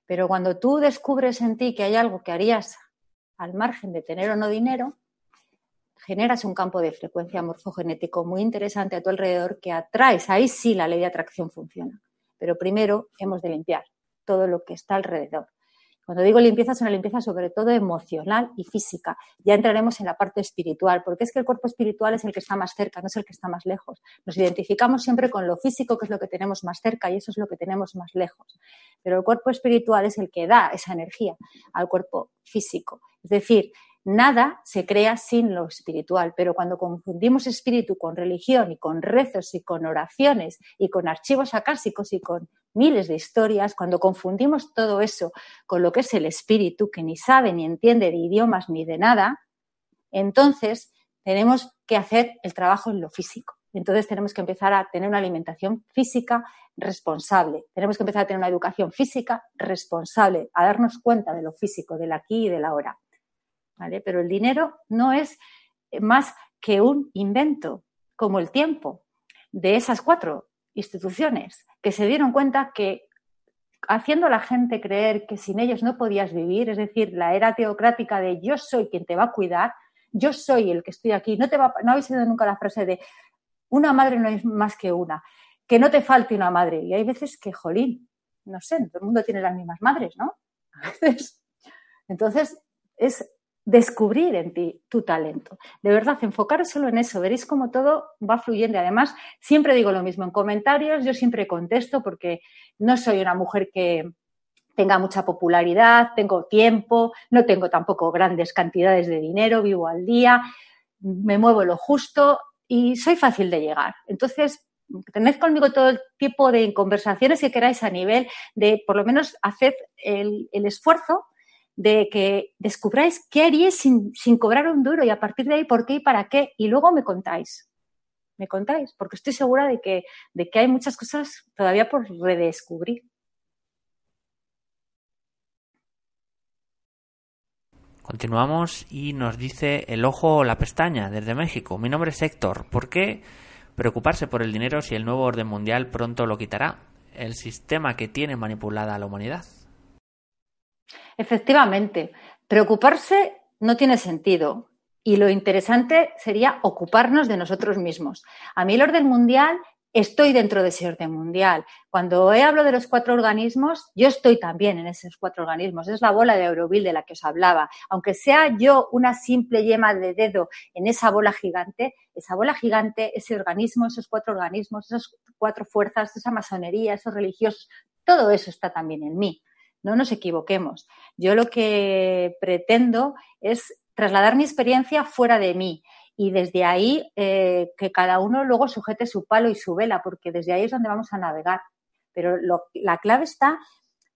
Pero cuando tú descubres en ti que hay algo que harías al margen de tener o no dinero, generas un campo de frecuencia morfogenético muy interesante a tu alrededor que atraes. Ahí sí la ley de atracción funciona. Pero primero hemos de limpiar todo lo que está alrededor. Cuando digo limpieza, es una limpieza sobre todo emocional y física. Ya entraremos en la parte espiritual, porque es que el cuerpo espiritual es el que está más cerca, no es el que está más lejos. Nos identificamos siempre con lo físico, que es lo que tenemos más cerca, y eso es lo que tenemos más lejos. Pero el cuerpo espiritual es el que da esa energía al cuerpo físico. Es decir, Nada se crea sin lo espiritual, pero cuando confundimos espíritu con religión y con rezos y con oraciones y con archivos acásicos y con miles de historias, cuando confundimos todo eso con lo que es el espíritu, que ni sabe ni entiende de idiomas ni de nada, entonces tenemos que hacer el trabajo en lo físico. Entonces tenemos que empezar a tener una alimentación física responsable. Tenemos que empezar a tener una educación física responsable, a darnos cuenta de lo físico, del aquí y del ahora. Pero el dinero no es más que un invento, como el tiempo, de esas cuatro instituciones que se dieron cuenta que haciendo a la gente creer que sin ellos no podías vivir, es decir, la era teocrática de yo soy quien te va a cuidar, yo soy el que estoy aquí, no, te va, no habéis oído nunca la frase de una madre no es más que una, que no te falte una madre. Y hay veces que, jolín, no sé, todo el mundo tiene las mismas madres, ¿no? Entonces, es descubrir en ti tu talento. De verdad, enfocaros solo en eso, veréis cómo todo va fluyendo. Además, siempre digo lo mismo en comentarios, yo siempre contesto porque no soy una mujer que tenga mucha popularidad, tengo tiempo, no tengo tampoco grandes cantidades de dinero, vivo al día, me muevo lo justo y soy fácil de llegar. Entonces, tened conmigo todo el tipo de conversaciones que queráis a nivel de, por lo menos, hacer el, el esfuerzo de que descubráis qué haríais sin, cobrar un duro y a partir de ahí por qué y para qué y luego me contáis. Me contáis, porque estoy segura de que, de que hay muchas cosas todavía por redescubrir. Continuamos y nos dice el ojo o la pestaña desde México. Mi nombre es Héctor. ¿Por qué preocuparse por el dinero si el nuevo orden mundial pronto lo quitará? El sistema que tiene manipulada a la humanidad. Efectivamente, preocuparse no tiene sentido y lo interesante sería ocuparnos de nosotros mismos. A mí el orden mundial estoy dentro de ese orden mundial. Cuando he hablo de los cuatro organismos, yo estoy también en esos cuatro organismos. Es la bola de Euroville de la que os hablaba. Aunque sea yo una simple yema de dedo en esa bola gigante, esa bola gigante, ese organismo, esos cuatro organismos, esas cuatro fuerzas, esa masonería, esos religiosos, todo eso está también en mí. No nos equivoquemos. Yo lo que pretendo es trasladar mi experiencia fuera de mí y desde ahí eh, que cada uno luego sujete su palo y su vela, porque desde ahí es donde vamos a navegar. Pero la clave está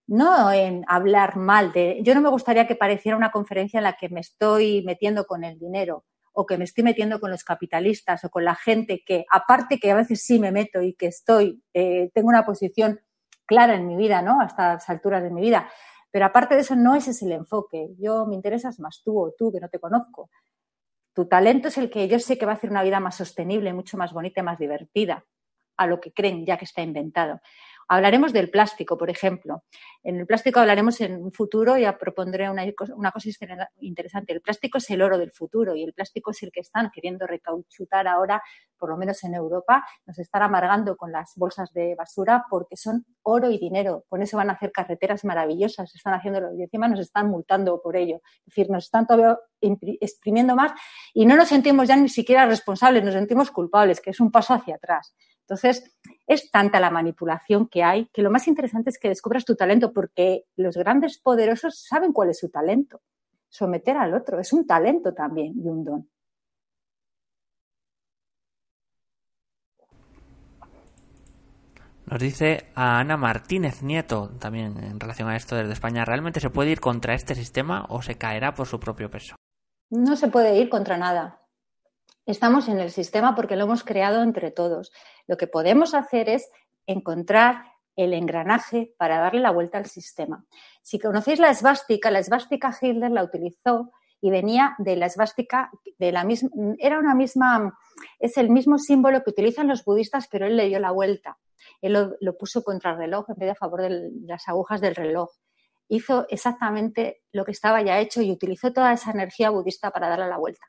no en hablar mal de. Yo no me gustaría que pareciera una conferencia en la que me estoy metiendo con el dinero o que me estoy metiendo con los capitalistas o con la gente que, aparte que a veces sí me meto y que estoy, eh, tengo una posición clara en mi vida, ¿no? A estas alturas de mi vida. Pero aparte de eso, no ese es el enfoque. Yo me interesas más tú o tú, que no te conozco. Tu talento es el que yo sé que va a hacer una vida más sostenible, mucho más bonita y más divertida a lo que creen ya que está inventado. Hablaremos del plástico, por ejemplo. En el plástico hablaremos en un futuro, ya propondré una, cosa interesante. El plástico es el oro del futuro y el plástico es el que están queriendo recauchutar ahora, por lo menos en Europa. Nos están amargando con las bolsas de basura porque son oro y dinero. Con eso van a hacer carreteras maravillosas, están haciéndolo y encima nos están multando por ello. Es decir, nos están todavía exprimiendo más y no nos sentimos ya ni siquiera responsables, nos sentimos culpables, que es un paso hacia atrás. Entonces, es tanta la manipulación que hay que lo más interesante es que descubras tu talento porque los grandes poderosos saben cuál es su talento. Someter al otro es un talento también y un don. Nos dice a Ana Martínez Nieto, también en relación a esto desde España, ¿realmente se puede ir contra este sistema o se caerá por su propio peso? No se puede ir contra nada. Estamos en el sistema porque lo hemos creado entre todos. Lo que podemos hacer es encontrar el engranaje para darle la vuelta al sistema. Si conocéis la esvástica, la esvástica Hitler la utilizó y venía de la esvástica de la misma, era una misma, es el mismo símbolo que utilizan los budistas, pero él le dio la vuelta. Él lo, lo puso contra el reloj en vez de a favor de las agujas del reloj. Hizo exactamente lo que estaba ya hecho y utilizó toda esa energía budista para darle la vuelta.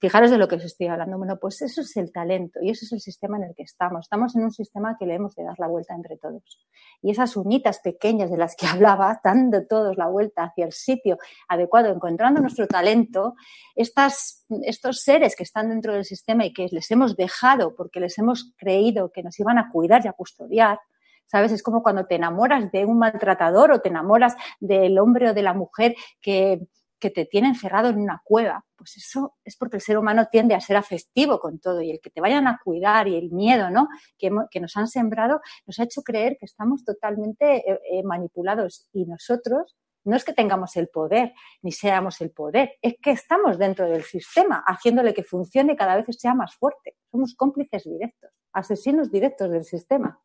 Fijaros de lo que os estoy hablando. Bueno, pues eso es el talento y eso es el sistema en el que estamos. Estamos en un sistema que le hemos de dar la vuelta entre todos. Y esas uñitas pequeñas de las que *laughs* hablaba, dando todos la vuelta hacia el sitio adecuado, encontrando nuestro talento, estas, estos seres que están dentro del sistema y que les hemos dejado porque les hemos creído que nos iban a cuidar y a custodiar, ¿sabes? Es como cuando te enamoras de un maltratador o te enamoras del hombre o de la mujer que, que te tiene encerrado en una cueva. Pues eso es porque el ser humano tiende a ser afectivo con todo y el que te vayan a cuidar y el miedo, ¿no? Que, que nos han sembrado nos ha hecho creer que estamos totalmente eh, eh, manipulados y nosotros no es que tengamos el poder ni seamos el poder, es que estamos dentro del sistema haciéndole que funcione cada vez sea más fuerte. Somos cómplices directos, asesinos directos del sistema.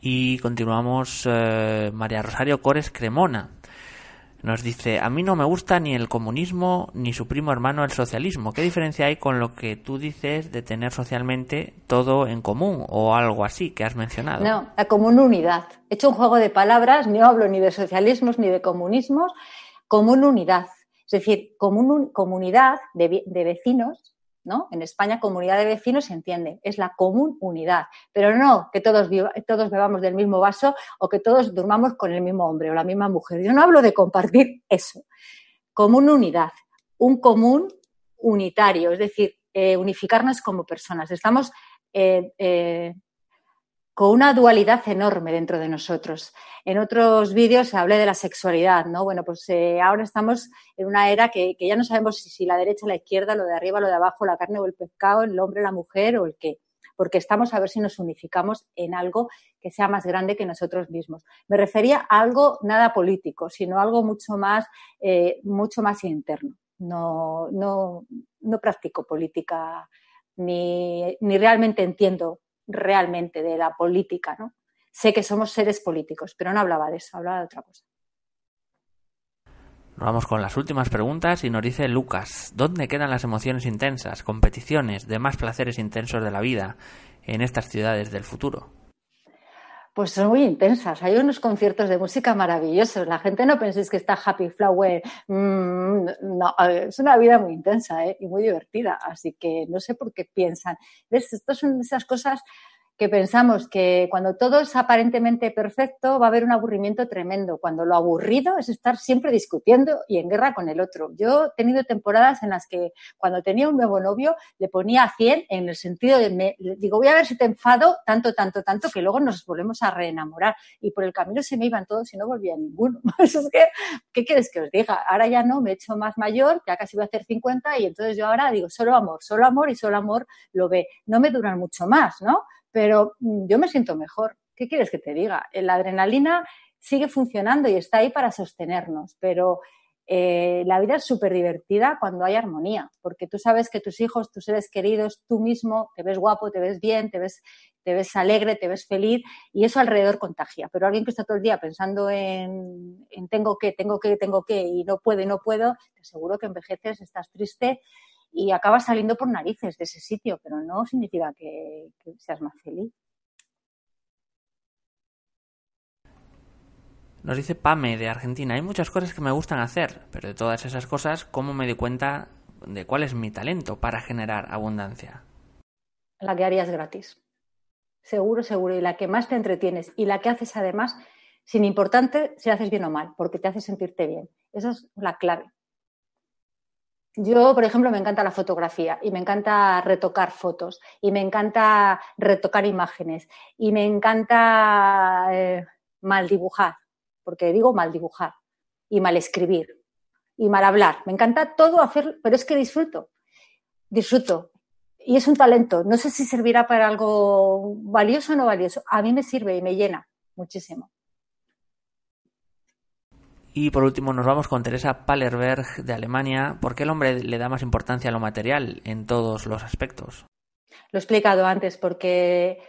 Y continuamos, eh, María Rosario Cores Cremona. Nos dice, a mí no me gusta ni el comunismo ni su primo hermano el socialismo. ¿Qué diferencia hay con lo que tú dices de tener socialmente todo en común o algo así que has mencionado? No, la común unidad. He hecho un juego de palabras, no hablo ni de socialismos ni de comunismos, común unidad. Es decir, común, comunidad de, de vecinos ¿no? En España, comunidad de vecinos se entiende, es la común unidad, pero no que todos, todos bebamos del mismo vaso o que todos durmamos con el mismo hombre o la misma mujer. Yo no hablo de compartir eso. Común unidad, un común unitario, es decir, eh, unificarnos como personas. Estamos eh, eh, con una dualidad enorme dentro de nosotros. En otros vídeos hablé de la sexualidad, ¿no? Bueno, pues eh, ahora estamos en una era que, ya no sabemos si, la derecha, la izquierda, lo de arriba, lo de abajo, la carne o el pescado, el hombre, la mujer o el qué. Porque estamos a ver si nos unificamos en algo que sea más grande que nosotros mismos. Me refería a algo nada político, sino algo mucho más, eh, mucho más interno. No, no, no practico política ni, ni realmente entiendo realmente de la política, ¿no? Sé que somos seres políticos, pero no hablaba de eso, hablaba de otra cosa. Vamos con las últimas preguntas y nos dice Lucas, ¿dónde quedan las emociones intensas, competiciones, demás placeres intensos de la vida en estas ciudades del futuro? Pues son muy intensas. Hay unos conciertos de música maravillosos. La gente no penséis que está Happy Flower. Mm, no, es una vida muy intensa ¿eh? y muy divertida. Así que no sé por qué piensan. ¿Ves? Estas son esas cosas que pensamos que cuando todo es aparentemente perfecto va a haber un aburrimiento tremendo, cuando lo aburrido es estar siempre discutiendo y en guerra con el otro. Yo he tenido temporadas en las que cuando tenía un nuevo novio le ponía 100 en el sentido de, me, digo, voy a ver si te enfado tanto, tanto, tanto, que luego nos volvemos a reenamorar y por el camino se me iban todos y no volvía ninguno. *laughs* es que, ¿qué quieres que os diga? Ahora ya no, me he hecho más mayor, ya casi voy a hacer 50 y entonces yo ahora digo, solo amor, solo amor y solo amor lo ve. No me duran mucho más, ¿no? Pero mm, yo me siento mejor. ¿Qué quieres que te diga? La adrenalina sigue funcionando y está ahí para sostenernos, pero eh, la vida es súper divertida cuando hay armonía, porque tú sabes que tus hijos, tus seres queridos, tú mismo, te ves guapo, te ves bien, te ves, te ves alegre, te ves feliz y eso alrededor contagia. Pero alguien que está todo el día pensando en, tengo que, tengo que, tengo que y no puedo no puedo, te aseguro que envejeces, estás triste y acabas saliendo por narices de ese sitio, pero no significa que, seas más feliz. Nos dice Pame de Argentina, hay muchas cosas que me gustan hacer, pero de todas esas cosas, ¿cómo me doy cuenta de cuál es mi talento para generar abundancia? La que harías gratis. Seguro, seguro. Y la que más te entretienes. Y la que haces además, sin importante si haces bien o mal, porque te hace sentirte bien. Esa es la clave. Yo, por ejemplo, me encanta la fotografía y me encanta retocar fotos y me encanta retocar imágenes y me encanta eh, mal dibujar, porque digo mal dibujar y mal escribir y mal hablar. Me encanta todo hacer, pero es que disfruto, disfruto. Y es un talento. No sé si servirá para algo valioso o no valioso. A mí me sirve y me llena muchísimo. Y por último nos vamos con Teresa Pallerberg de Alemania. ¿Por qué el hombre le da más importancia a lo material en todos los aspectos? Lo he explicado antes, porque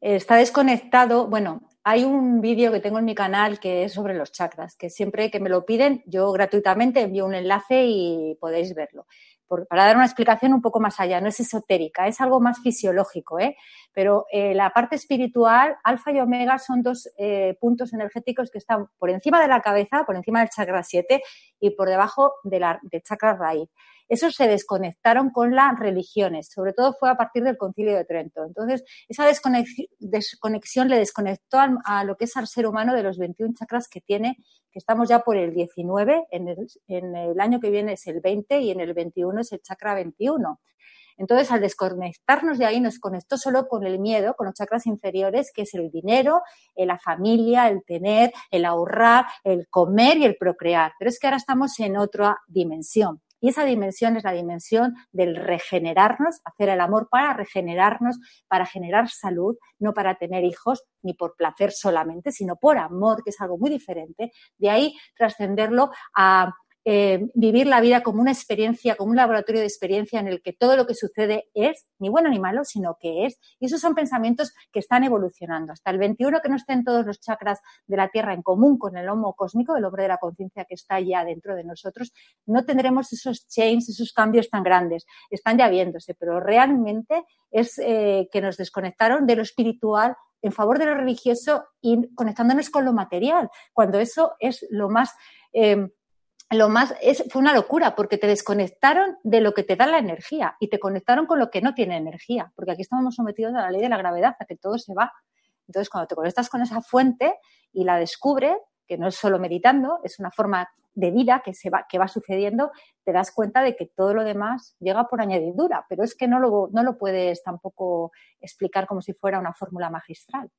está desconectado. Bueno, hay un vídeo que tengo en mi canal que es sobre los chakras, que siempre que me lo piden, yo gratuitamente envío un enlace y podéis verlo. Para dar una explicación un poco más allá, no es esotérica, es algo más fisiológico, ¿eh? pero eh, la parte espiritual, alfa y omega son dos eh, puntos energéticos que están por encima de la cabeza, por encima del chakra 7 y por debajo de la, del chakra raíz. Esos se desconectaron con las religiones, sobre todo fue a partir del concilio de Trento. Entonces, esa desconexión le desconectó a, lo que es al ser humano de los 21 chakras que tiene, que estamos ya por el 19, en el, año que viene es el 20 y en el 21 es el chakra 21. Entonces, al desconectarnos de ahí, nos conectó solo con el miedo, con los chakras inferiores, que es el dinero, la familia, el tener, el ahorrar, el comer y el procrear. Pero es que ahora estamos en otra dimensión. Y esa dimensión es la dimensión del regenerarnos, hacer el amor para regenerarnos, para generar salud, no para tener hijos ni por placer solamente, sino por amor, que es algo muy diferente. De ahí trascenderlo a eh, vivir la vida como una experiencia, como un laboratorio de experiencia en el que todo lo que sucede es ni bueno ni malo, sino que es. Y esos son pensamientos que están evolucionando. Hasta el 21 que no estén todos los chakras de la Tierra en común con el homo cósmico, el hombre de la conciencia que está ya dentro de nosotros, no tendremos esos changes, esos cambios tan grandes. Están ya viéndose, pero realmente es eh, que nos desconectaron de lo espiritual en favor de lo religioso y conectándonos con lo material, cuando eso es lo más eh, lo más es, fue una locura porque te desconectaron de lo que te da la energía y te conectaron con lo que no tiene energía, porque aquí estamos sometidos a la ley de la gravedad, a que todo se va. Entonces, cuando te conectas con esa fuente y la descubres, que no es solo meditando, es una forma de vida que se va, que va sucediendo, te das cuenta de que todo lo demás llega por añadidura, pero es que no lo, no lo puedes tampoco explicar como si fuera una fórmula magistral.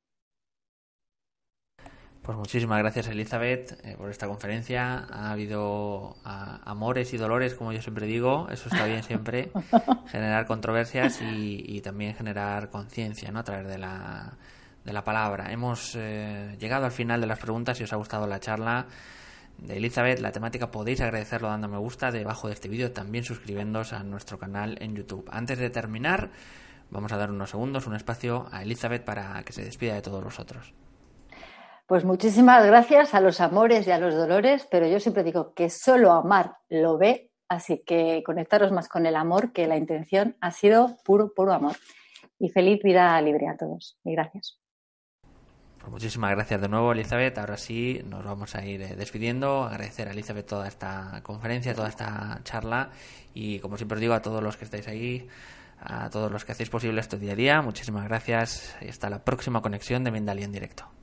Pues muchísimas gracias Elizabeth eh, por esta conferencia. Ha habido amores y dolores, como yo siempre digo. Eso está bien siempre. *laughs* generar controversias y, también generar conciencia ¿no? a través de la, de la palabra. Hemos eh, llegado al final de las preguntas. Si os ha gustado la charla de Elizabeth, la temática, podéis agradecerlo dando me gusta debajo de este vídeo. También suscribiéndoos a nuestro canal en YouTube. Antes de terminar, vamos a dar unos segundos, un espacio a Elizabeth para que se despida de todos los otros. Pues muchísimas gracias a los amores y a los dolores, pero yo siempre digo que solo amar lo ve, así que conectaros más con el amor, que la intención ha sido puro, puro amor. Y feliz vida libre a todos. Y gracias. Pues muchísimas gracias de nuevo, Elizabeth. Ahora sí, nos vamos a ir eh, despidiendo. Agradecer a Elizabeth toda esta conferencia, toda esta charla. Y como siempre os digo, a todos los que estáis ahí, a todos los que hacéis posible esto día a día, muchísimas gracias y hasta la próxima conexión de Mindalia en directo.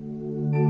thank you